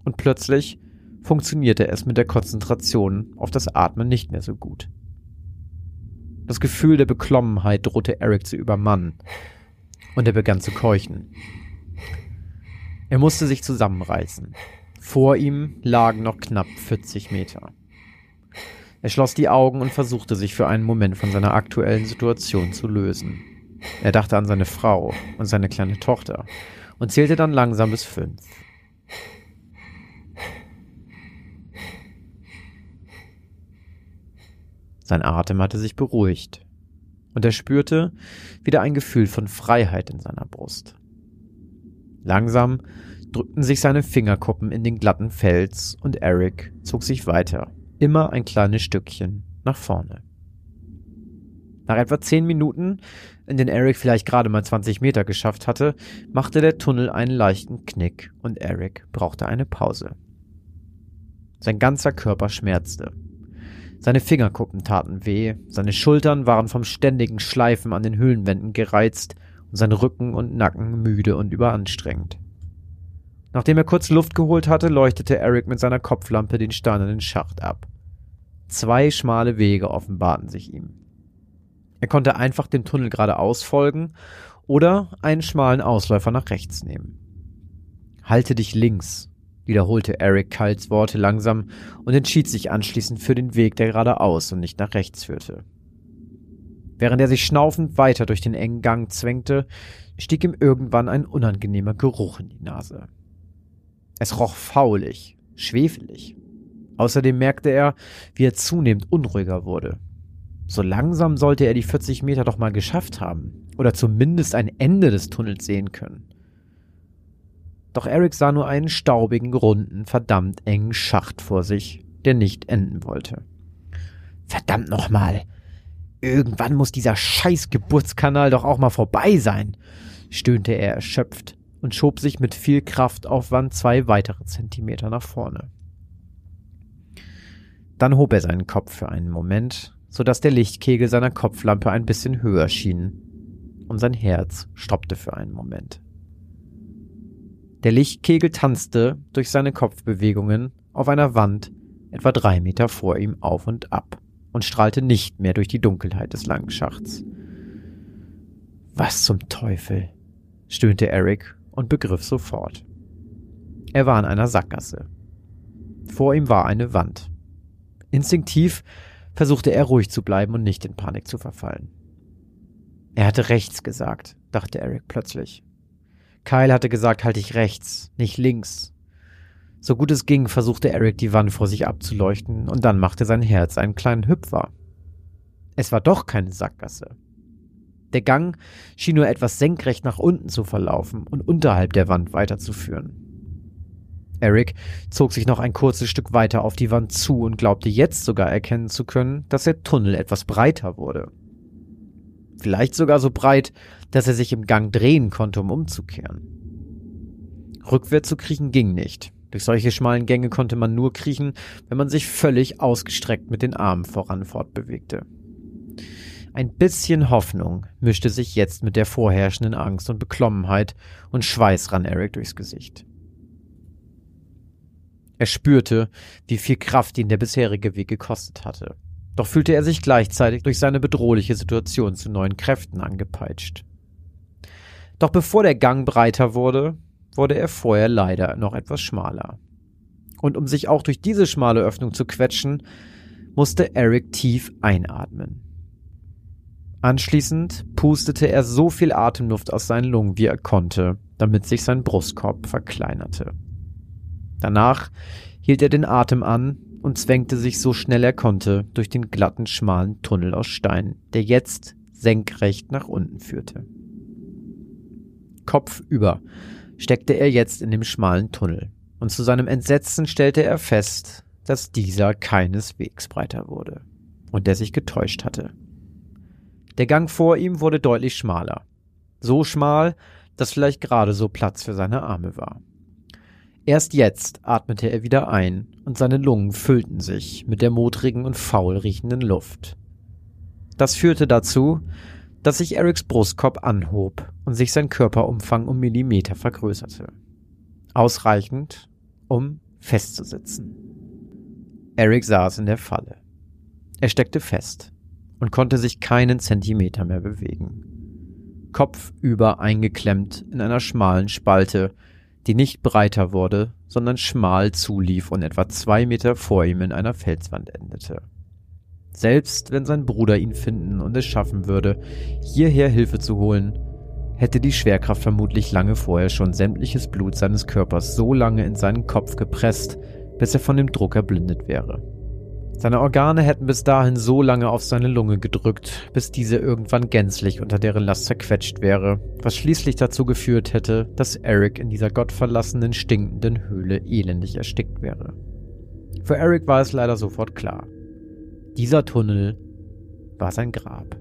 Und plötzlich funktionierte es mit der Konzentration auf das Atmen nicht mehr so gut. Das Gefühl der Beklommenheit drohte Eric zu übermannen, und er begann zu keuchen. Er musste sich zusammenreißen. Vor ihm lagen noch knapp 40 Meter. Er schloss die Augen und versuchte sich für einen Moment von seiner aktuellen Situation zu lösen. Er dachte an seine Frau und seine kleine Tochter und zählte dann langsam bis fünf. Sein Atem hatte sich beruhigt, und er spürte wieder ein Gefühl von Freiheit in seiner Brust. Langsam drückten sich seine Fingerkuppen in den glatten Fels und Eric zog sich weiter, immer ein kleines Stückchen nach vorne. Nach etwa zehn Minuten, in denen Eric vielleicht gerade mal 20 Meter geschafft hatte, machte der Tunnel einen leichten Knick und Eric brauchte eine Pause. Sein ganzer Körper schmerzte. Seine Fingerkuppen taten weh, seine Schultern waren vom ständigen Schleifen an den Höhlenwänden gereizt und sein Rücken und Nacken müde und überanstrengend. Nachdem er kurz Luft geholt hatte, leuchtete Eric mit seiner Kopflampe den steinernen Schacht ab. Zwei schmale Wege offenbarten sich ihm. Er konnte einfach dem Tunnel geradeaus folgen oder einen schmalen Ausläufer nach rechts nehmen. Halte dich links, wiederholte Eric Kyles Worte langsam und entschied sich anschließend für den Weg, der geradeaus und nicht nach rechts führte. Während er sich schnaufend weiter durch den engen Gang zwängte, stieg ihm irgendwann ein unangenehmer Geruch in die Nase. Es roch faulig, schwefelig. Außerdem merkte er, wie er zunehmend unruhiger wurde. So langsam sollte er die 40 Meter doch mal geschafft haben oder zumindest ein Ende des Tunnels sehen können. Doch Eric sah nur einen staubigen, runden, verdammt engen Schacht vor sich, der nicht enden wollte. Verdammt nochmal! Irgendwann muss dieser scheiß Geburtskanal doch auch mal vorbei sein, stöhnte er erschöpft und schob sich mit viel Kraftaufwand zwei weitere Zentimeter nach vorne. Dann hob er seinen Kopf für einen Moment, so dass der Lichtkegel seiner Kopflampe ein bisschen höher schien, und sein Herz stoppte für einen Moment. Der Lichtkegel tanzte durch seine Kopfbewegungen auf einer Wand etwa drei Meter vor ihm auf und ab und strahlte nicht mehr durch die Dunkelheit des langen Schachts. Was zum Teufel? stöhnte Eric und begriff sofort. Er war in einer Sackgasse. Vor ihm war eine Wand. Instinktiv versuchte er ruhig zu bleiben und nicht in Panik zu verfallen. Er hatte rechts gesagt, dachte Eric plötzlich. Kyle hatte gesagt, halt dich rechts, nicht links. So gut es ging, versuchte Eric die Wand vor sich abzuleuchten, und dann machte sein Herz einen kleinen Hüpfer. Es war doch keine Sackgasse. Der Gang schien nur etwas senkrecht nach unten zu verlaufen und unterhalb der Wand weiterzuführen. Eric zog sich noch ein kurzes Stück weiter auf die Wand zu und glaubte jetzt sogar erkennen zu können, dass der Tunnel etwas breiter wurde. Vielleicht sogar so breit, dass er sich im Gang drehen konnte, um umzukehren. Rückwärts zu kriechen ging nicht. Durch solche schmalen Gänge konnte man nur kriechen, wenn man sich völlig ausgestreckt mit den Armen voran fortbewegte. Ein bisschen Hoffnung mischte sich jetzt mit der vorherrschenden Angst und Beklommenheit und Schweiß rann Eric durchs Gesicht. Er spürte, wie viel Kraft ihn der bisherige Weg gekostet hatte. Doch fühlte er sich gleichzeitig durch seine bedrohliche Situation zu neuen Kräften angepeitscht. Doch bevor der Gang breiter wurde, wurde er vorher leider noch etwas schmaler. Und um sich auch durch diese schmale Öffnung zu quetschen, musste Eric tief einatmen. Anschließend pustete er so viel Atemluft aus seinen Lungen, wie er konnte, damit sich sein Brustkorb verkleinerte. Danach hielt er den Atem an und zwängte sich so schnell er konnte durch den glatten, schmalen Tunnel aus Stein, der jetzt senkrecht nach unten führte. Kopfüber steckte er jetzt in dem schmalen Tunnel, und zu seinem Entsetzen stellte er fest, dass dieser keineswegs breiter wurde und der sich getäuscht hatte. Der Gang vor ihm wurde deutlich schmaler. So schmal, dass vielleicht gerade so Platz für seine Arme war. Erst jetzt atmete er wieder ein und seine Lungen füllten sich mit der modrigen und faul riechenden Luft. Das führte dazu, dass sich Erics Brustkorb anhob und sich sein Körperumfang um Millimeter vergrößerte. Ausreichend, um festzusitzen. Eric saß in der Falle. Er steckte fest und konnte sich keinen Zentimeter mehr bewegen. Kopfüber eingeklemmt in einer schmalen Spalte, die nicht breiter wurde, sondern schmal zulief und etwa zwei Meter vor ihm in einer Felswand endete. Selbst wenn sein Bruder ihn finden und es schaffen würde, hierher Hilfe zu holen, hätte die Schwerkraft vermutlich lange vorher schon sämtliches Blut seines Körpers so lange in seinen Kopf gepresst, bis er von dem Druck erblindet wäre. Seine Organe hätten bis dahin so lange auf seine Lunge gedrückt, bis diese irgendwann gänzlich unter deren Last zerquetscht wäre, was schließlich dazu geführt hätte, dass Eric in dieser gottverlassenen, stinkenden Höhle elendig erstickt wäre. Für Eric war es leider sofort klar. Dieser Tunnel war sein Grab.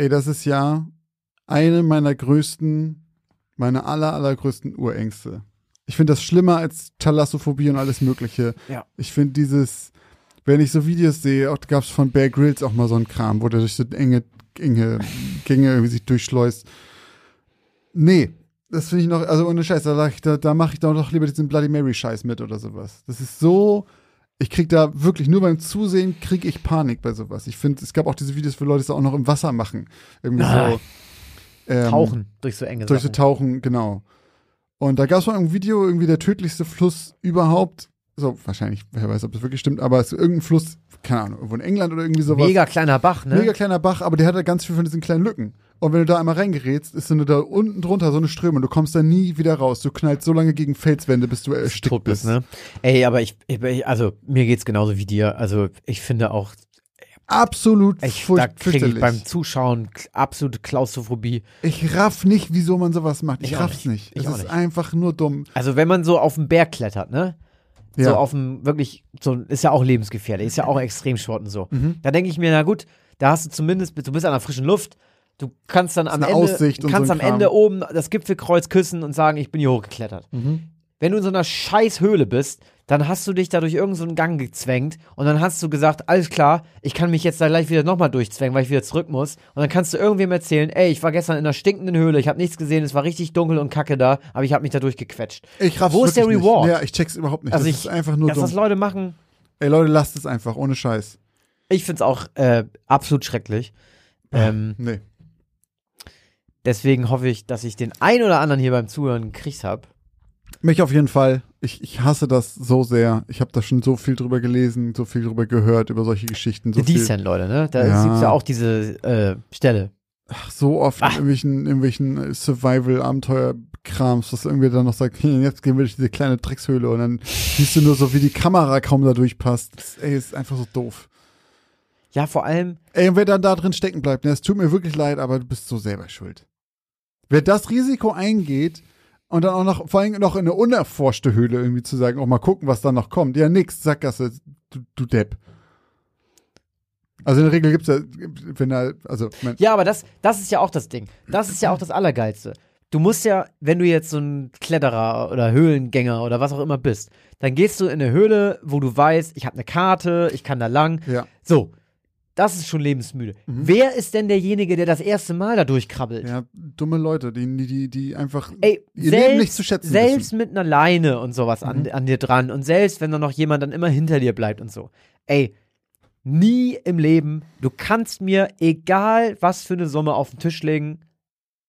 Ey, das ist ja eine meiner größten, meiner aller, allergrößten Urängste. Ich finde das schlimmer als Thalassophobie und alles Mögliche. Ja. Ich finde dieses, wenn ich so Videos sehe, auch gab es von Bear Grylls auch mal so einen Kram, wo der durch so enge, enge Gänge irgendwie sich durchschleust. Nee, das finde ich noch, also ohne Scheiß, da, da, da mache ich doch lieber diesen Bloody Mary Scheiß mit oder sowas. Das ist so, ich krieg da wirklich nur beim Zusehen kriege ich Panik bei sowas. Ich finde, es gab auch diese Videos, wo Leute es auch noch im Wasser machen. Irgendwie Ah. so. Ähm, Tauchen durch so enge Durch so. Tauchen, genau. Und da gab es mal ein Video, irgendwie der tödlichste Fluss überhaupt. So, wahrscheinlich, wer weiß, ob das wirklich stimmt, aber es ist irgendein Fluss, keine Ahnung, irgendwo in England oder irgendwie sowas. Mega kleiner Bach, ne? Mega kleiner Bach, aber der hat halt ganz viel von diesen kleinen Lücken. Und wenn du da einmal reingerätst, ist so eine da unten drunter so eine Strömung. Du kommst da nie wieder raus. Du knallst so lange gegen Felswände, bis du erstickt tot bist, ne? Ey, aber ich, ich, also mir geht's genauso wie dir. Also ich finde auch, Absolut ich, furcht- da kriege ich beim Zuschauen absolute Klaustrophobie. Ich raff nicht, wieso man sowas macht. Ich, Ich raff's nicht. nicht. Ich Es ist nicht. einfach nur dumm. Also wenn man so auf den Berg klettert, ne? So Ja. auf dem wirklich, so ist ja auch lebensgefährlich, ist ja auch Extremsport und so. Mhm. Da denke ich mir, na gut, da hast du zumindest, du bist an der frischen Luft, du kannst dann am Ende, Aussicht kannst so am Kram. Ende oben das Gipfelkreuz küssen und sagen, ich bin hier hochgeklettert. Mhm. Wenn du in so einer scheiß Höhle bist, dann hast du dich da durch irgendeinen so einen Gang gezwängt und dann hast du gesagt, alles klar, ich kann mich jetzt da gleich wieder nochmal durchzwängen, weil ich wieder zurück muss. Und dann kannst du irgendwem erzählen, ey, ich war gestern in einer stinkenden Höhle, ich habe nichts gesehen, es war richtig dunkel und kacke da, aber ich habe mich da durchgequetscht. Ich raff's Wo ist der Reward? Nicht. Ja, ich check's überhaupt nicht. Also das ich- ist einfach nur Dass dumm. das Leute machen, Ey Leute, lasst es einfach, ohne Scheiß. ich find's auch äh, absolut schrecklich. Ähm, Nee. Deswegen hoffe ich, dass ich den ein oder anderen hier beim Zuhören gekriegt habe. Mich auf jeden Fall. Ich, ich hasse das so sehr. Ich habe da schon so viel drüber gelesen, so viel drüber gehört, über solche Geschichten. So, The viel, Descent, Leute, ne? Da Ja. gibt's ja auch diese äh, Stelle. ach, so oft in irgendwelchen, irgendwelchen Survival-Abenteuer-Krams, dass irgendwie dann noch sagt, jetzt gehen wir durch diese kleine Dreckshöhle und dann siehst du nur so, wie die Kamera kaum da durchpasst. Das, ey, ist einfach so doof. Ja, vor allem, Ey, und wer dann da drin stecken bleibt, ne, es tut mir wirklich leid, aber du bist so selber schuld. Wer das Risiko eingeht und dann auch noch, vor allem noch in eine unerforschte Höhle irgendwie zu sagen, auch mal gucken, was da noch kommt. Ja, nix, Sackgasse, du, du Depp. Also in der Regel gibt's ja, wenn er, also, Ja, aber das, das ist ja auch das Ding. Das ist ja auch das Allergeilste. Du musst ja, wenn du jetzt so ein Kletterer oder Höhlengänger oder was auch immer bist, dann gehst du in eine Höhle, wo du weißt, ich habe eine Karte, ich kann da lang. ja. So. Das ist schon lebensmüde. Wer ist denn derjenige, der das erste Mal da durchkrabbelt? Ja, dumme Leute, die, die, die, einfach Ey, ihr selbst, Leben nicht zu schätzen selbst wissen. mit einer Leine und sowas an, an dir dran und selbst wenn da noch jemand dann immer hinter dir bleibt und so. Ey, nie im Leben, du kannst mir egal was für eine Summe auf den Tisch legen,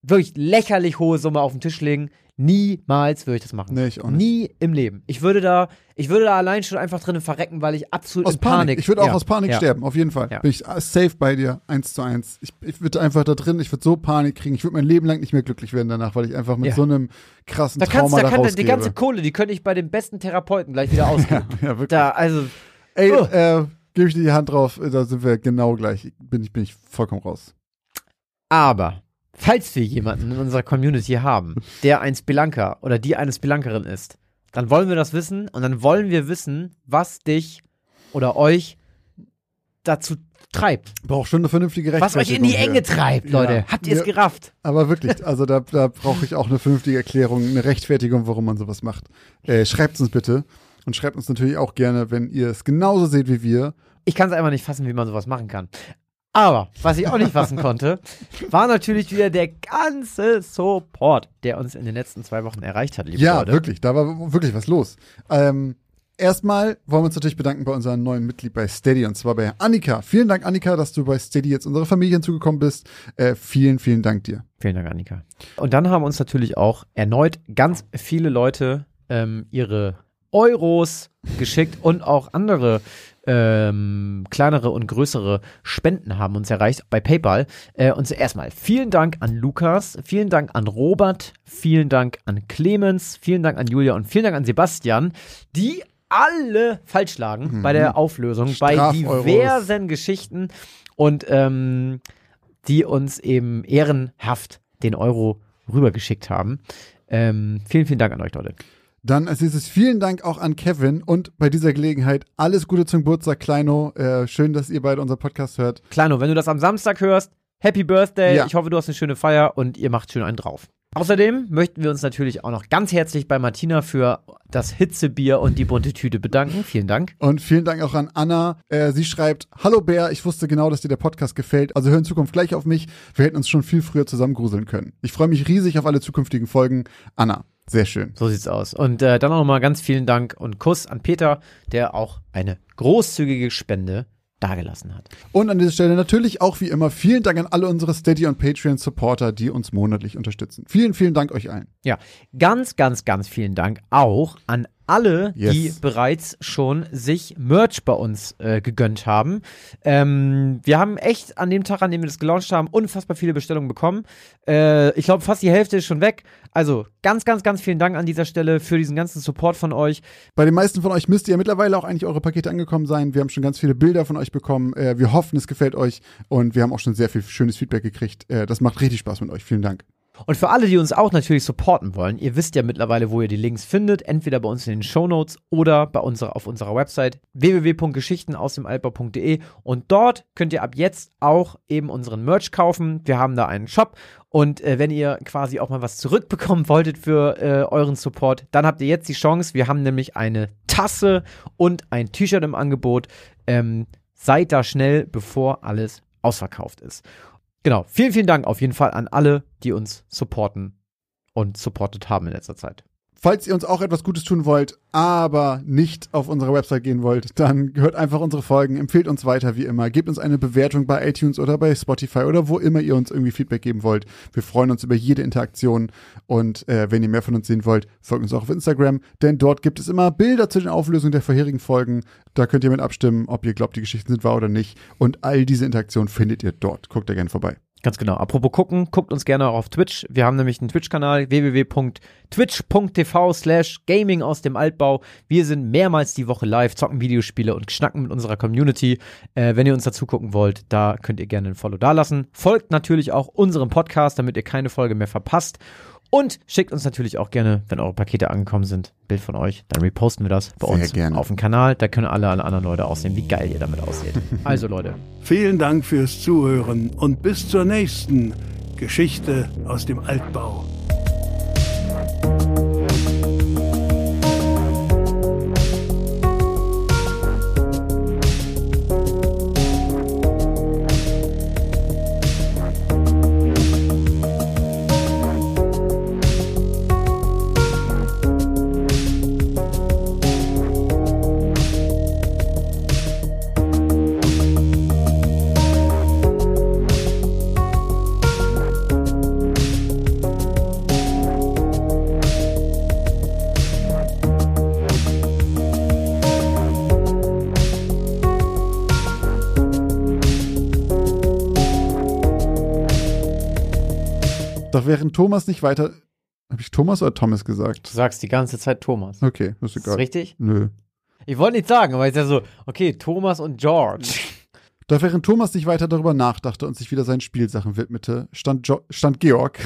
wirklich lächerlich hohe Summe auf den Tisch legen, niemals würde ich das machen. Nee, ich auch nicht. Nie im Leben. Ich würde da, ich würde da allein schon einfach drinnen verrecken, weil ich absolut Aus in Panik. Panik. Ich würde auch ja, aus Panik ja. sterben, auf jeden Fall. Ja. Bin ich safe bei dir, eins zu eins. Ich, ich würde einfach da drin, ich würde so Panik kriegen. Ich würde mein Leben lang nicht mehr glücklich werden danach, weil ich einfach mit so einem krassen Da kannst Trauma da da, kann die ganze Kohle, die könnte ich bei dem besten Therapeuten gleich wieder ausgeben. ja, wirklich. da, also, Ey, Oh. äh, gebe ich dir die Hand drauf, äh, da sind wir genau gleich. Bin ich, bin ich vollkommen raus. Aber, falls wir jemanden in unserer Community haben, der ein Spelunker oder die eine Spelunkerin ist, dann wollen wir das wissen und dann wollen wir wissen, was dich oder euch dazu treibt. Braucht schon eine vernünftige Was euch in die Rechtfertigung Enge treibt, Ja. Leute. Habt ihr es Ja. gerafft? Aber wirklich, also da, da brauche ich auch eine vernünftige Erklärung, eine Rechtfertigung, warum man sowas macht. Äh, schreibt uns bitte. Und schreibt uns natürlich auch gerne, wenn ihr es genauso seht wie wir. Ich kann es einfach nicht fassen, wie man sowas machen kann. Aber, was ich auch nicht fassen konnte, war natürlich wieder der ganze Support, der uns in den letzten zwei Wochen erreicht hat, liebe Ja, Leute. wirklich, da war wirklich was los. Ähm, erstmal wollen wir uns natürlich bedanken bei unserem neuen Mitglied bei Steady und zwar bei Annika. Vielen Dank, Annika, dass du bei Steady jetzt unserer Familie hinzugekommen bist. Äh, vielen, vielen Dank dir. Vielen Dank, Annika. Und dann haben uns natürlich auch erneut ganz viele Leute ähm, ihre Euros geschickt und auch andere ähm, kleinere und größere Spenden haben uns erreicht bei PayPal. Äh, und zuerst mal vielen Dank an Lukas, vielen Dank an Robert, vielen Dank an Clemens, vielen Dank an Julia und vielen Dank an Sebastian, die alle falsch lagen bei der Auflösung, bei diversen Geschichten und ähm, die uns eben ehrenhaft den Euro rübergeschickt haben. Ähm, vielen, vielen Dank an euch, Leute. Dann als nächstes vielen Dank auch an Kevin und bei dieser Gelegenheit alles Gute zum Geburtstag, Kleino. Äh, schön, dass ihr beide unseren Podcast hört. Kleino, wenn du das am Samstag hörst, Happy Birthday. Ja. Ich hoffe, du hast eine schöne Feier und ihr macht schön einen drauf. Außerdem möchten wir uns natürlich auch noch ganz herzlich bei Martina für das Hitzebier und die bunte Tüte bedanken. Vielen Dank. Und vielen Dank auch an Anna. Äh, sie schreibt, Hallo Bär, ich wusste genau, dass dir der Podcast gefällt. Also hör in Zukunft gleich auf mich. Wir hätten uns schon viel früher zusammengruseln können. Ich freue mich riesig auf alle zukünftigen Folgen. Anna, sehr schön. So sieht's aus. Und äh, dann auch nochmal ganz vielen Dank und Kuss an Peter, der auch eine großzügige Spende dagelassen hat. Und an dieser Stelle natürlich auch wie immer vielen Dank an alle unsere Steady und Patreon Supporter, die uns monatlich unterstützen. Vielen, vielen Dank euch allen. Ja, ganz, ganz, ganz vielen Dank auch an alle, Yes. die bereits schon sich Merch bei uns äh, gegönnt haben. Ähm, wir haben echt an dem Tag, an dem wir das gelauncht haben, unfassbar viele Bestellungen bekommen. Äh, ich glaube, fast die Hälfte ist schon weg. Also ganz, ganz, ganz vielen Dank an dieser Stelle für diesen ganzen Support von euch. Bei den meisten von euch müsste ja mittlerweile auch eigentlich eure Pakete angekommen sein. Wir haben schon ganz viele Bilder von euch bekommen. Äh, wir hoffen, es gefällt euch und wir haben auch schon sehr viel schönes Feedback gekriegt. Äh, das macht richtig Spaß mit euch. Vielen Dank. Und für alle, die uns auch natürlich supporten wollen, ihr wisst ja mittlerweile, wo ihr die Links findet, entweder bei uns in den Shownotes oder bei unserer, auf unserer Website www.geschichtenausdemaltbau.de und dort könnt ihr ab jetzt auch eben unseren Merch kaufen. Wir haben da einen Shop und äh, wenn ihr quasi auch mal was zurückbekommen wolltet für äh, euren Support, dann habt ihr jetzt die Chance. Wir haben nämlich eine Tasse und ein T-Shirt im Angebot. Ähm, seid da schnell, bevor alles ausverkauft ist. Genau, vielen, vielen Dank auf jeden Fall an alle, die uns supporten und supportet haben in letzter Zeit. Falls ihr uns auch etwas Gutes tun wollt, aber nicht auf unsere Website gehen wollt, dann hört einfach unsere Folgen, empfehlt uns weiter wie immer, gebt uns eine Bewertung bei iTunes oder bei Spotify oder wo immer ihr uns irgendwie Feedback geben wollt. Wir freuen uns über jede Interaktion und äh, wenn ihr mehr von uns sehen wollt, folgt uns auch auf Instagram, denn dort gibt es immer Bilder zu den Auflösungen der vorherigen Folgen. Da könnt ihr mit abstimmen, ob ihr glaubt, die Geschichten sind wahr oder nicht. Und all diese Interaktionen findet ihr dort. Guckt da gerne vorbei. Ganz genau. Apropos gucken, guckt uns gerne auch auf Twitch. Wir haben nämlich einen Twitch-Kanal www.twitch.tv slash gaming aus dem Altbau. Wir sind mehrmals die Woche live, zocken Videospiele und schnacken mit unserer Community. Äh, wenn ihr uns dazu gucken wollt, da könnt ihr gerne ein Follow dalassen. Folgt natürlich auch unserem Podcast, damit ihr keine Folge mehr verpasst. Und schickt uns natürlich auch gerne, wenn eure Pakete angekommen sind, ein Bild von euch. Dann reposten wir das bei Sehr uns gerne. auf dem Kanal. Da können alle, alle anderen Leute aussehen, wie geil ihr damit ausseht. Also Leute, Vielen Dank fürs Zuhören und bis zur nächsten Geschichte aus dem Altbau. Doch während Thomas nicht weiter. Habe ich Thomas oder Thomas gesagt? Du sagst die ganze Zeit Thomas. Okay, ist Ist egal. richtig? Nö. Ich wollte nicht sagen, aber ist ja so, okay, Thomas und George. Doch während Thomas nicht weiter darüber nachdachte und sich wieder seinen Spielsachen widmete, stand, jo stand Georg